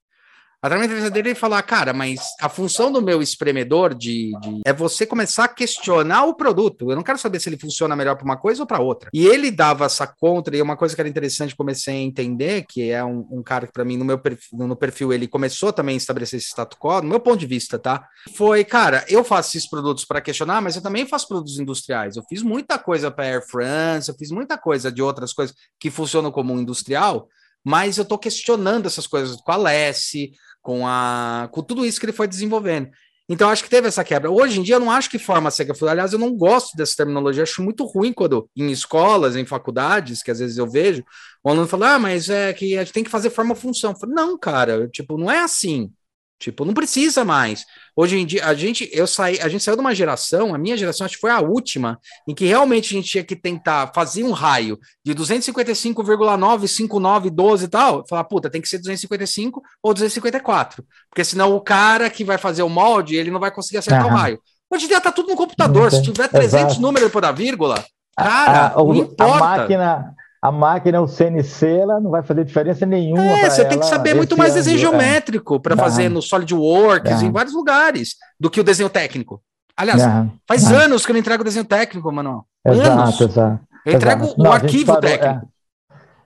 Até na entrevista dele, ele falava, cara, mas a função do meu espremedor de, de, é você começar a questionar o produto. Eu não quero saber se ele funciona melhor para uma coisa ou para outra. E ele dava essa contra, e uma coisa que era interessante, comecei a entender, que é um, um cara que, para mim, no meu perfil, no perfil, ele começou também a estabelecer esse status quo, no meu ponto de vista, tá? Foi, cara, eu faço esses produtos para questionar, mas eu também faço produtos industriais. Eu fiz muita coisa para Air France, eu fiz muita coisa de outras coisas que funcionam como industrial, mas eu estou questionando essas coisas com a Lessie, com, a, com tudo isso que ele foi desenvolvendo. Então, acho que teve essa quebra. Hoje em dia, eu não acho que forma seca. Aliás, eu não gosto dessa terminologia. Acho muito ruim quando, em escolas, em faculdades, que às vezes eu vejo, o aluno fala, ah, mas é que a gente tem que fazer forma-função. Não, cara, tipo, não é assim. Tipo, não precisa mais. Hoje em dia, a gente, eu saí, a gente saiu de uma geração, a minha geração acho que foi a última, em que realmente a gente tinha que tentar fazer um raio de 255,95912 e tal, falar, puta, tem que ser 255 ou 254, porque senão o cara que vai fazer o molde, ele não vai conseguir acertar uhum. o raio. Hoje em dia tá tudo no computador, se tiver 300 Exato. números depois da vírgula, cara, a, a, não importa. A máquina a máquina, o CNC, ela não vai fazer diferença nenhuma. É, você tem que saber muito mais desenho é. geométrico para fazer no SolidWorks, em vários lugares, do que o desenho técnico. Aliás, faz anos que eu não entrego desenho técnico, Manuel. Exato, anos. exato. Eu entrego o arquivo parou, técnico.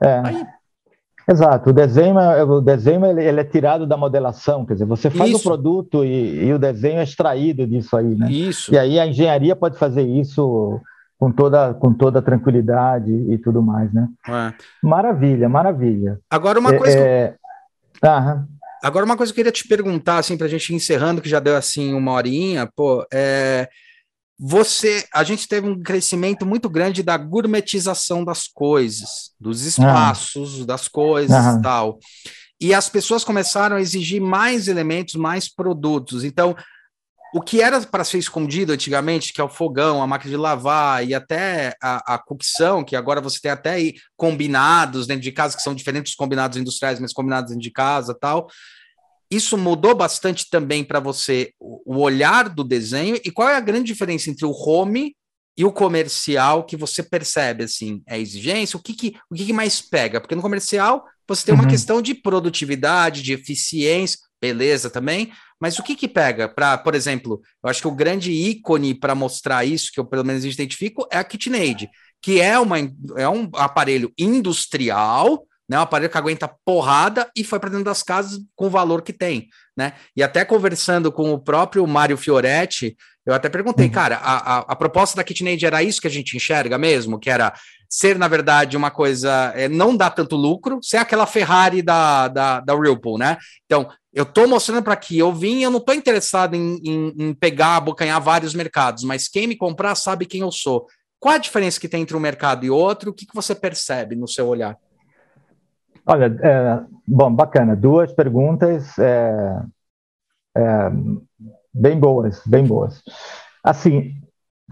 É, é. Exato, o desenho, é, o desenho ele, ele, é tirado da modelação, quer dizer, você faz isso. o produto e, e, o desenho é extraído disso aí, né? Isso. E aí a engenharia pode fazer isso com toda, com toda tranquilidade e tudo mais, né? É. Maravilha, maravilha. Agora uma coisa. É, que... é... Agora uma coisa que eu queria te perguntar, assim, para a gente ir encerrando, que já deu assim uma horinha, pô, é. Você, a gente teve um crescimento muito grande da gourmetização das coisas, dos espaços, das coisas e tal. E as pessoas começaram a exigir mais elementos, mais produtos. Então, o que era para ser escondido antigamente, que é o fogão, a máquina de lavar e até a, a cocção, que agora você tem até aí combinados dentro de casa, que são diferentes dos combinados industriais, mas combinados dentro de casa tal. Isso mudou bastante também para você o olhar do desenho. E qual é a grande diferença entre o home e o comercial que você percebe assim? É exigência? O que, que o que, que mais pega? Porque no comercial você tem uma uhum. questão de produtividade de eficiência beleza também mas o que que pega para, por exemplo, eu acho que o grande ícone para mostrar isso, que eu pelo menos identifico, é a KitchenAid, que é, uma, é um aparelho industrial, né, um aparelho que aguenta porrada e foi para dentro das casas com o valor que tem, né? E até conversando com o próprio Mário Fioretti, eu até perguntei, uhum. cara, a, a, a, proposta da KitchenAid era isso que a gente enxerga mesmo, que era ser, na verdade, uma coisa, é, não dar tanto lucro, ser aquela Ferrari da, da, da Whirlpool, né? Então, eu estou mostrando para que eu vim, eu não estou interessado em, em, em, pegar, abocanhar vários mercados, mas quem me comprar sabe quem eu sou. Qual a diferença que tem entre um mercado e outro? O que, que você percebe no seu olhar? Olha, é, bom, bacana. Duas perguntas é, é, bem boas, bem boas. Assim,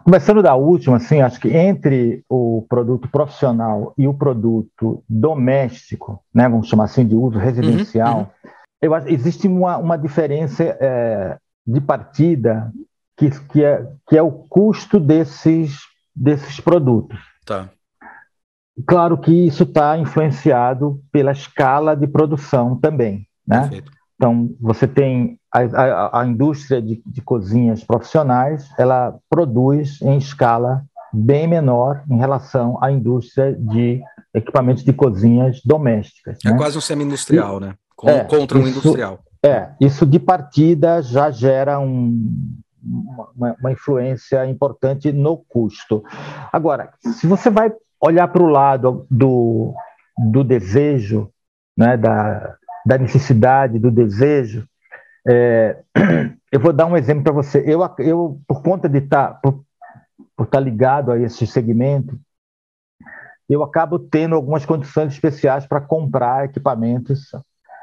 começando da última, assim, acho que entre o produto profissional e o produto doméstico, né, vamos chamar assim de uso residencial, uhum, uhum eu acho, existe uma, uma diferença é, de partida que, que, é, que é o custo desses, desses produtos. Tá. Claro que isso está influenciado pela escala de produção também, né? Perfeito. Então, você tem a, a, a indústria de, de, cozinhas profissionais, ela produz em escala bem menor em relação à indústria de equipamentos de cozinhas domésticas. É né? quase um semi-industrial, né? Com, é, contra um isso, industrial. É, isso de partida já gera um, uma, uma, influência importante no custo. Agora, se você vai olhar para o lado do, do desejo, né, da, da necessidade, do desejo, é, eu vou dar um exemplo para você. Eu, eu, por conta de estar tá, por, por tá ligado a esse segmento, eu acabo tendo algumas condições especiais para comprar equipamentos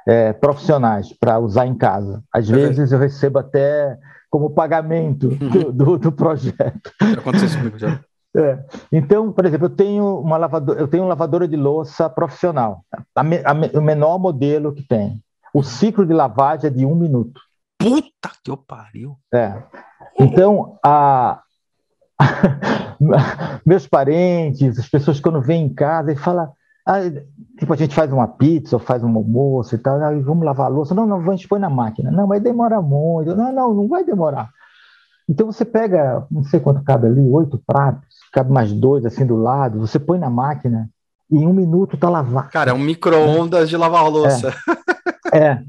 é, profissionais para usar em casa. Às vezes eu recebo até como pagamento do, do, do projeto. Aconteceu isso comigo já. É. Então, por exemplo, eu tenho uma lavadora, eu tenho uma lavadora de louça profissional, a me, a, o menor modelo que tem. O ciclo de lavagem é de um minuto. Puta que eu pariu! É. Então, a, meus parentes, as pessoas quando vêm em casa e falam, ah, tipo, a gente faz uma pizza ou faz um almoço e tal, ah, vamos lavar a louça. Não, não, a gente põe na máquina. Não, mas demora muito. Não, não, não vai demorar. Então você pega, não sei quanto cabe ali, oito pratos, cabe mais dois assim do lado, você põe na máquina e em um minuto tá lavado. Cara, é um micro-ondas de lavar louça. É. é.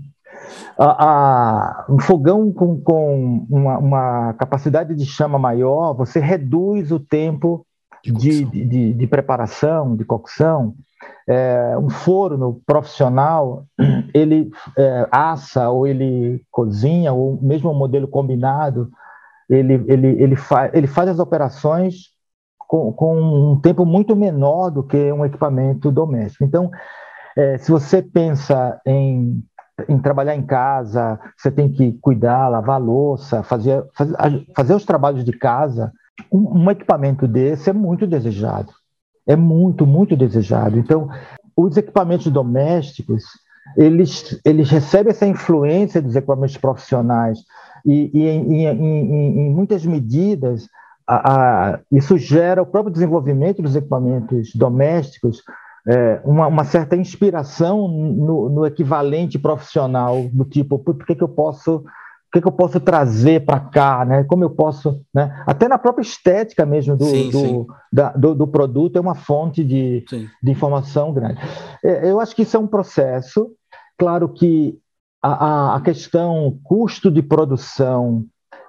A, a, um fogão com, com uma, uma, capacidade de chama maior, você reduz o tempo de, de, de, de preparação, de cocção, é, um forno profissional, ele é, assa ou ele cozinha, ou mesmo um modelo combinado, ele, ele, ele, fa ele faz as operações com, com, um tempo muito menor do que um equipamento doméstico. Então, é, se você pensa em, em trabalhar em casa, você tem que cuidar, lavar louça, fazer, fazer, fazer os trabalhos de casa, um, um equipamento desse é muito desejado é muito, muito desejado. Então, os equipamentos domésticos, eles, eles recebem essa influência dos equipamentos profissionais e, e em, em, em, muitas medidas, a, a, isso gera o próprio desenvolvimento dos equipamentos domésticos, é, uma, uma, certa inspiração no, no, equivalente profissional, do tipo, por que, que eu posso que, que eu posso trazer para cá, né? Como eu posso, né? Até na própria estética mesmo do, sim, do, sim. Da, do, do, produto é uma fonte de, de informação grande. É, eu acho que isso é um processo. Claro que a, a questão custo de produção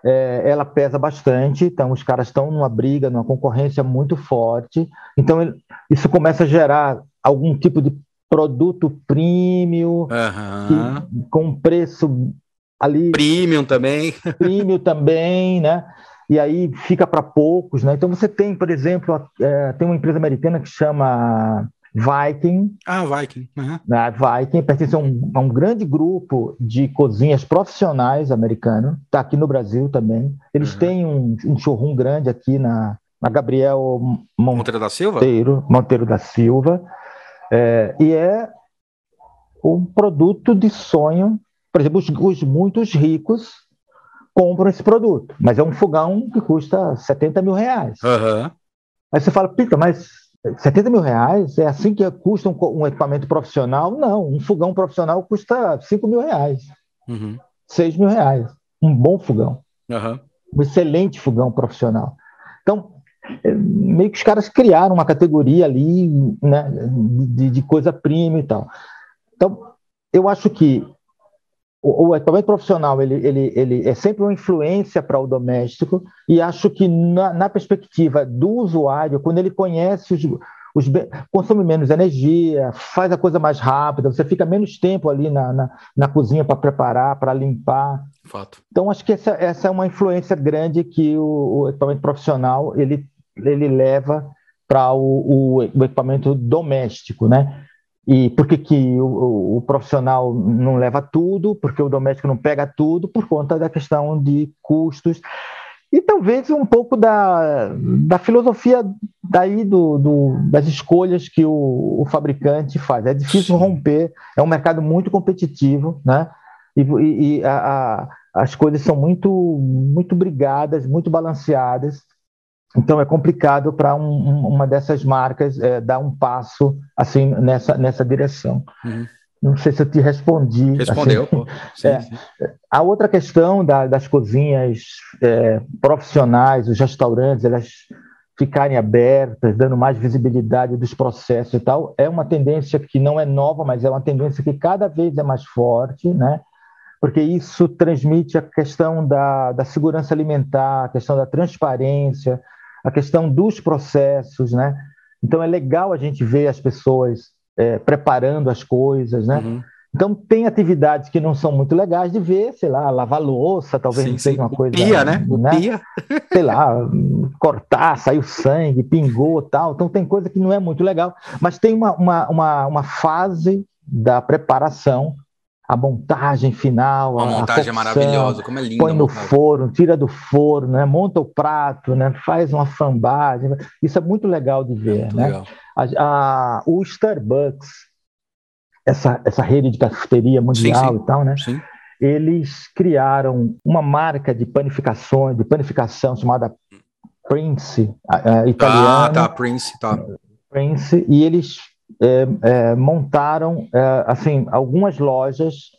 é, ela pesa bastante, então os caras estão numa briga, numa concorrência muito forte, então isso começa a gerar algum tipo de produto premium uhum. que, com preço ali. Premium também. Premium também, né? E aí fica para poucos, né? Então você tem, por exemplo, é, tem uma empresa americana que chama Viking. Ah, Viking. Uhum. Né? Viking pertence a um, a um, grande grupo de cozinhas profissionais americano, está aqui no Brasil também. Eles uhum. têm um, um, showroom grande aqui na, na Gabriel Monteiro da Silva. Monteiro da Silva. É, e é um produto de sonho por exemplo, os, os muitos ricos compram esse produto, mas é um fogão que custa 70 mil reais. Uhum. Aí você fala, Pita, mas 70 mil reais é assim que custa um, um, equipamento profissional? Não, um fogão profissional custa 5 mil reais, uhum. 6 mil reais. Um bom fogão. Uhum. Um excelente fogão profissional. Então, é, meio que os caras criaram uma categoria ali né, de, de coisa prima e tal. Então, eu acho que o, o equipamento profissional ele, ele, ele é sempre uma influência para o doméstico e acho que na, na, perspectiva do usuário, quando ele conhece os, os consome menos energia, faz a coisa mais rápida, você fica menos tempo ali na, na, na cozinha para preparar, para limpar. Fato. Então acho que essa, essa é uma influência grande que o, o equipamento profissional ele, ele leva para o, o, o equipamento doméstico, né? E por que, que o, o, profissional não leva tudo? Porque o doméstico não pega tudo? Por conta da questão de custos. E talvez um pouco da, da filosofia daí do, do das escolhas que o, o, fabricante faz. É difícil romper, é um mercado muito competitivo, né? E, e a, a, as coisas são muito, muito brigadas, muito balanceadas. Então é complicado para um, uma dessas marcas é, dar um passo assim nessa, nessa direção. Uhum. Não sei se eu te respondi. Respondeu, assim. pô. Sim, é. sim. A outra questão da, das cozinhas é, profissionais, os restaurantes, elas ficarem abertas, dando mais visibilidade dos processos e tal, é uma tendência que não é nova, mas é uma tendência que cada vez é mais forte, né? Porque isso transmite a questão da, da segurança alimentar, a questão da transparência, a questão dos processos, né? Então é legal a gente ver as pessoas é, preparando as coisas, né? Uhum. Então tem atividades que não são muito legais de ver, sei lá, lavar louça, talvez sim, não seja uma coisa. Pia, né? né? Pia. Sei lá, cortar, saiu sangue, pingou tal. Então tem coisa que não é muito legal. Mas tem uma, uma, uma, uma fase da preparação, a montagem final. A, a montagem é maravilhosa, como é lindo. Põe no forno, tira do forno, né? monta o prato, né? faz uma fambagem. Isso é muito legal de ver. É né? Legal. A, a, o Starbucks essa, essa rede de cafeteria mundial sim, sim. e tal, né? Sim. Eles criaram uma marca de panificação, de panificação chamada Prince, italiana. Ah, tá, Prince, tá. Prince, e eles é, é, montaram, é, assim, algumas lojas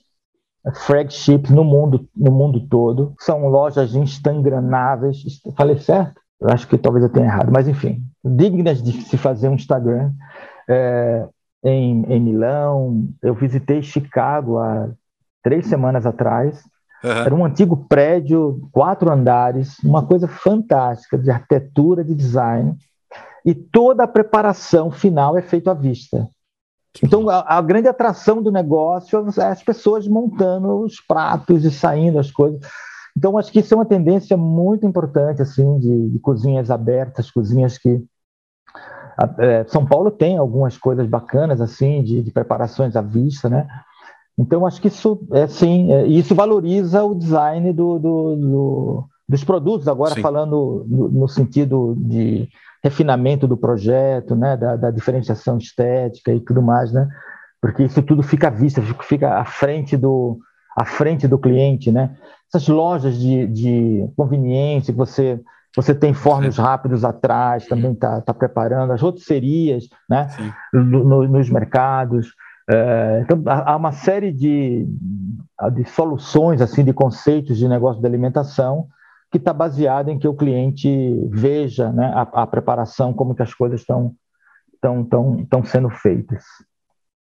flagships no mundo, no mundo todo. São lojas instagramáveis. Falei certo? Eu acho que talvez eu tenha errado, mas enfim, dignas de se fazer um Instagram. É, em, em Milão, eu visitei Chicago há três semanas atrás. Uhum. Era um antigo prédio, quatro andares, uma coisa fantástica de arquitetura, de design, e toda a preparação final é feita à vista. Então, a, a, grande atração do negócio é as pessoas montando os pratos e saindo as coisas. Então, acho que isso é uma tendência muito importante, assim, de, de cozinhas abertas, cozinhas que é, São Paulo tem algumas coisas bacanas assim de, de, preparações à vista, né? Então acho que isso é sim, é, isso valoriza o design do, do, do dos produtos. Agora sim. falando no, no, sentido de refinamento do projeto, né? Da, da, diferenciação estética e tudo mais, né? Porque isso tudo fica à vista, fica à frente do à frente do cliente, né? Essas lojas de, de conveniência que você você tem fornos rápidos atrás, também está tá preparando, as rotisserias né, no, nos mercados. É, então, há uma série de, de soluções, assim, de conceitos de negócio de alimentação que está baseado em que o cliente veja né, a, a preparação, como que as coisas estão tão, tão, tão sendo feitas.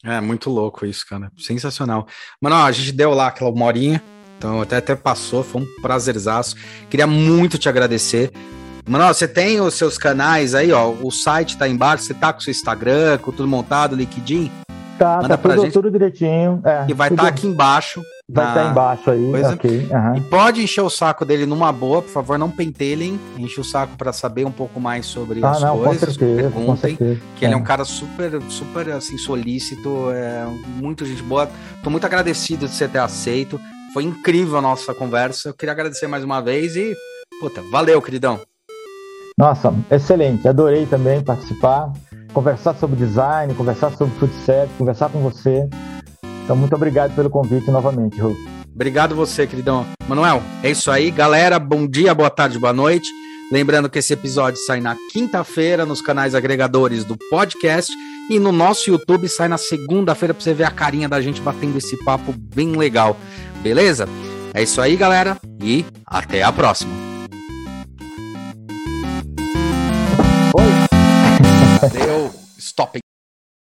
É muito louco isso, cara. Sensacional. Mano, ó, a gente deu lá aquela uma horinha. Então até, até passou, foi um prazerzaço. Queria muito te agradecer. Mano, você tem os seus canais aí, ó. O site tá embaixo, você tá com o seu Instagram, com tudo montado, liquidinho. Tá, Manda tá tudo, gente, tudo direitinho. É, e vai estar tá aqui embaixo. Vai estar tá embaixo aí, coisa. ok. Uhum. E pode encher o saco dele numa boa, por favor, não pentelem. Enche o saco para saber um pouco mais sobre ah, as não, coisas. Com certeza, perguntem, com certeza. que é. ele é um cara super, super assim, solícito, é muito gente boa. Tô muito agradecido de você ter aceito. Foi incrível a nossa conversa. Eu queria agradecer mais uma vez e, puta, valeu, queridão. Nossa, excelente. Adorei também participar, conversar sobre design, conversar sobre food service, conversar com você. Então, muito obrigado pelo convite novamente, Ru. Obrigado você, queridão. Manuel, é isso aí. Galera, bom dia, boa tarde, boa noite. Lembrando que esse episódio sai na quinta-feira nos canais agregadores do podcast e no nosso YouTube sai na segunda-feira para você ver a carinha da gente batendo esse papo bem legal. Beleza? É isso aí, galera, e até a próxima. Oi. Deu stop.